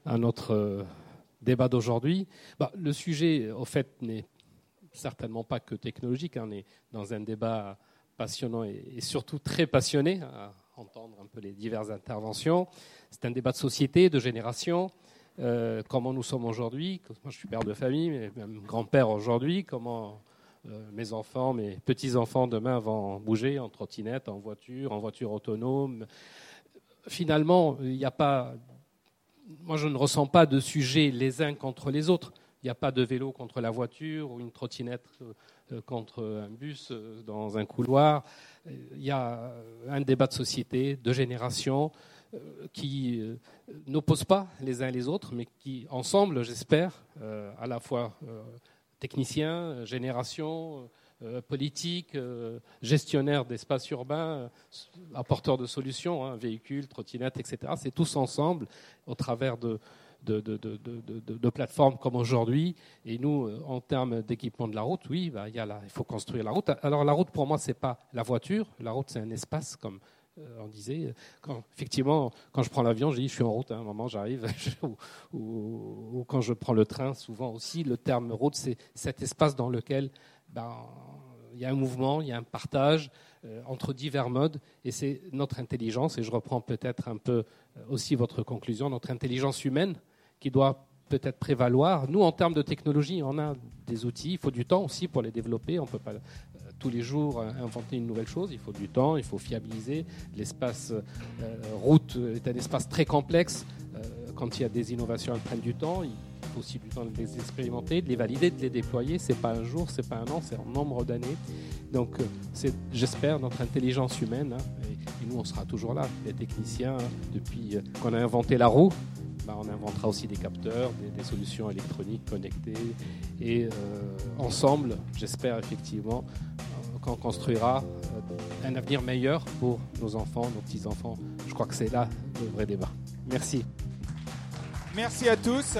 à, notre euh, débat d'aujourd'hui. Bah, le sujet, au fait, n'est certainement pas que technologique. Hein. on est dans un débat passionnant et, surtout très passionné à entendre un peu les diverses interventions. C'est un débat de société, de génération. Euh, comment nous sommes aujourd'hui. Moi, je suis père de famille, mais même grand-père aujourd'hui. Comment mes enfants, mes petits-enfants demain vont bouger en trottinette, en voiture, en voiture autonome. Finalement, il n'y a pas. Moi, je ne ressens pas de sujet les uns contre les autres. Il n'y a pas de vélo contre la voiture ou une trottinette euh, contre un bus euh, dans un couloir. Il y a un débat de société, de génération, qui n'oppose pas les uns les autres, mais qui, ensemble, j'espère, à la fois techniciens, génération, euh, politique, euh, gestionnaire d'espaces urbains, euh, apporteurs de solutions, hein, véhicules, trottinettes, etc. C'est tous ensemble au travers de, plateformes comme aujourd'hui. Et nous, en termes d'équipement de la route, oui, bah, il, faut construire la route. Alors la route, pour moi, ce n'est pas la voiture. La route, c'est un espace comme euh, on disait, quand, effectivement, quand je prends l'avion, je dis je suis en route, à un moment j'arrive, ou, quand je prends le train, souvent aussi, le terme route, c'est cet espace dans lequel ben, il y a un mouvement, il y a un partage euh, entre divers modes, et c'est notre intelligence, et je reprends peut-être un peu euh, aussi votre conclusion, notre intelligence humaine qui doit peut-être prévaloir. Nous, en termes de technologie, on a des outils, il faut du temps aussi pour les développer, on ne peut pas tous les jours inventer une nouvelle chose. Il faut du temps, il faut fiabiliser. L'espace euh, route est un espace très complexe. Euh, quand il y a des innovations, elles prennent du temps. Il faut aussi du temps de les expérimenter, de les valider, de les déployer. C'est pas un jour, c'est pas un an, c'est un nombre d'années. Donc, euh, c'est, j'espère, notre intelligence humaine. Hein, et, nous, on sera toujours là, les techniciens. depuis qu'on a inventé la roue, bah, on inventera aussi des capteurs, des, solutions électroniques connectées. Et ensemble, j'espère effectivement, qu'on construira euh, un avenir meilleur pour nos enfants, nos petits-enfants. Je crois que c'est là le vrai débat. Merci. Merci à tous.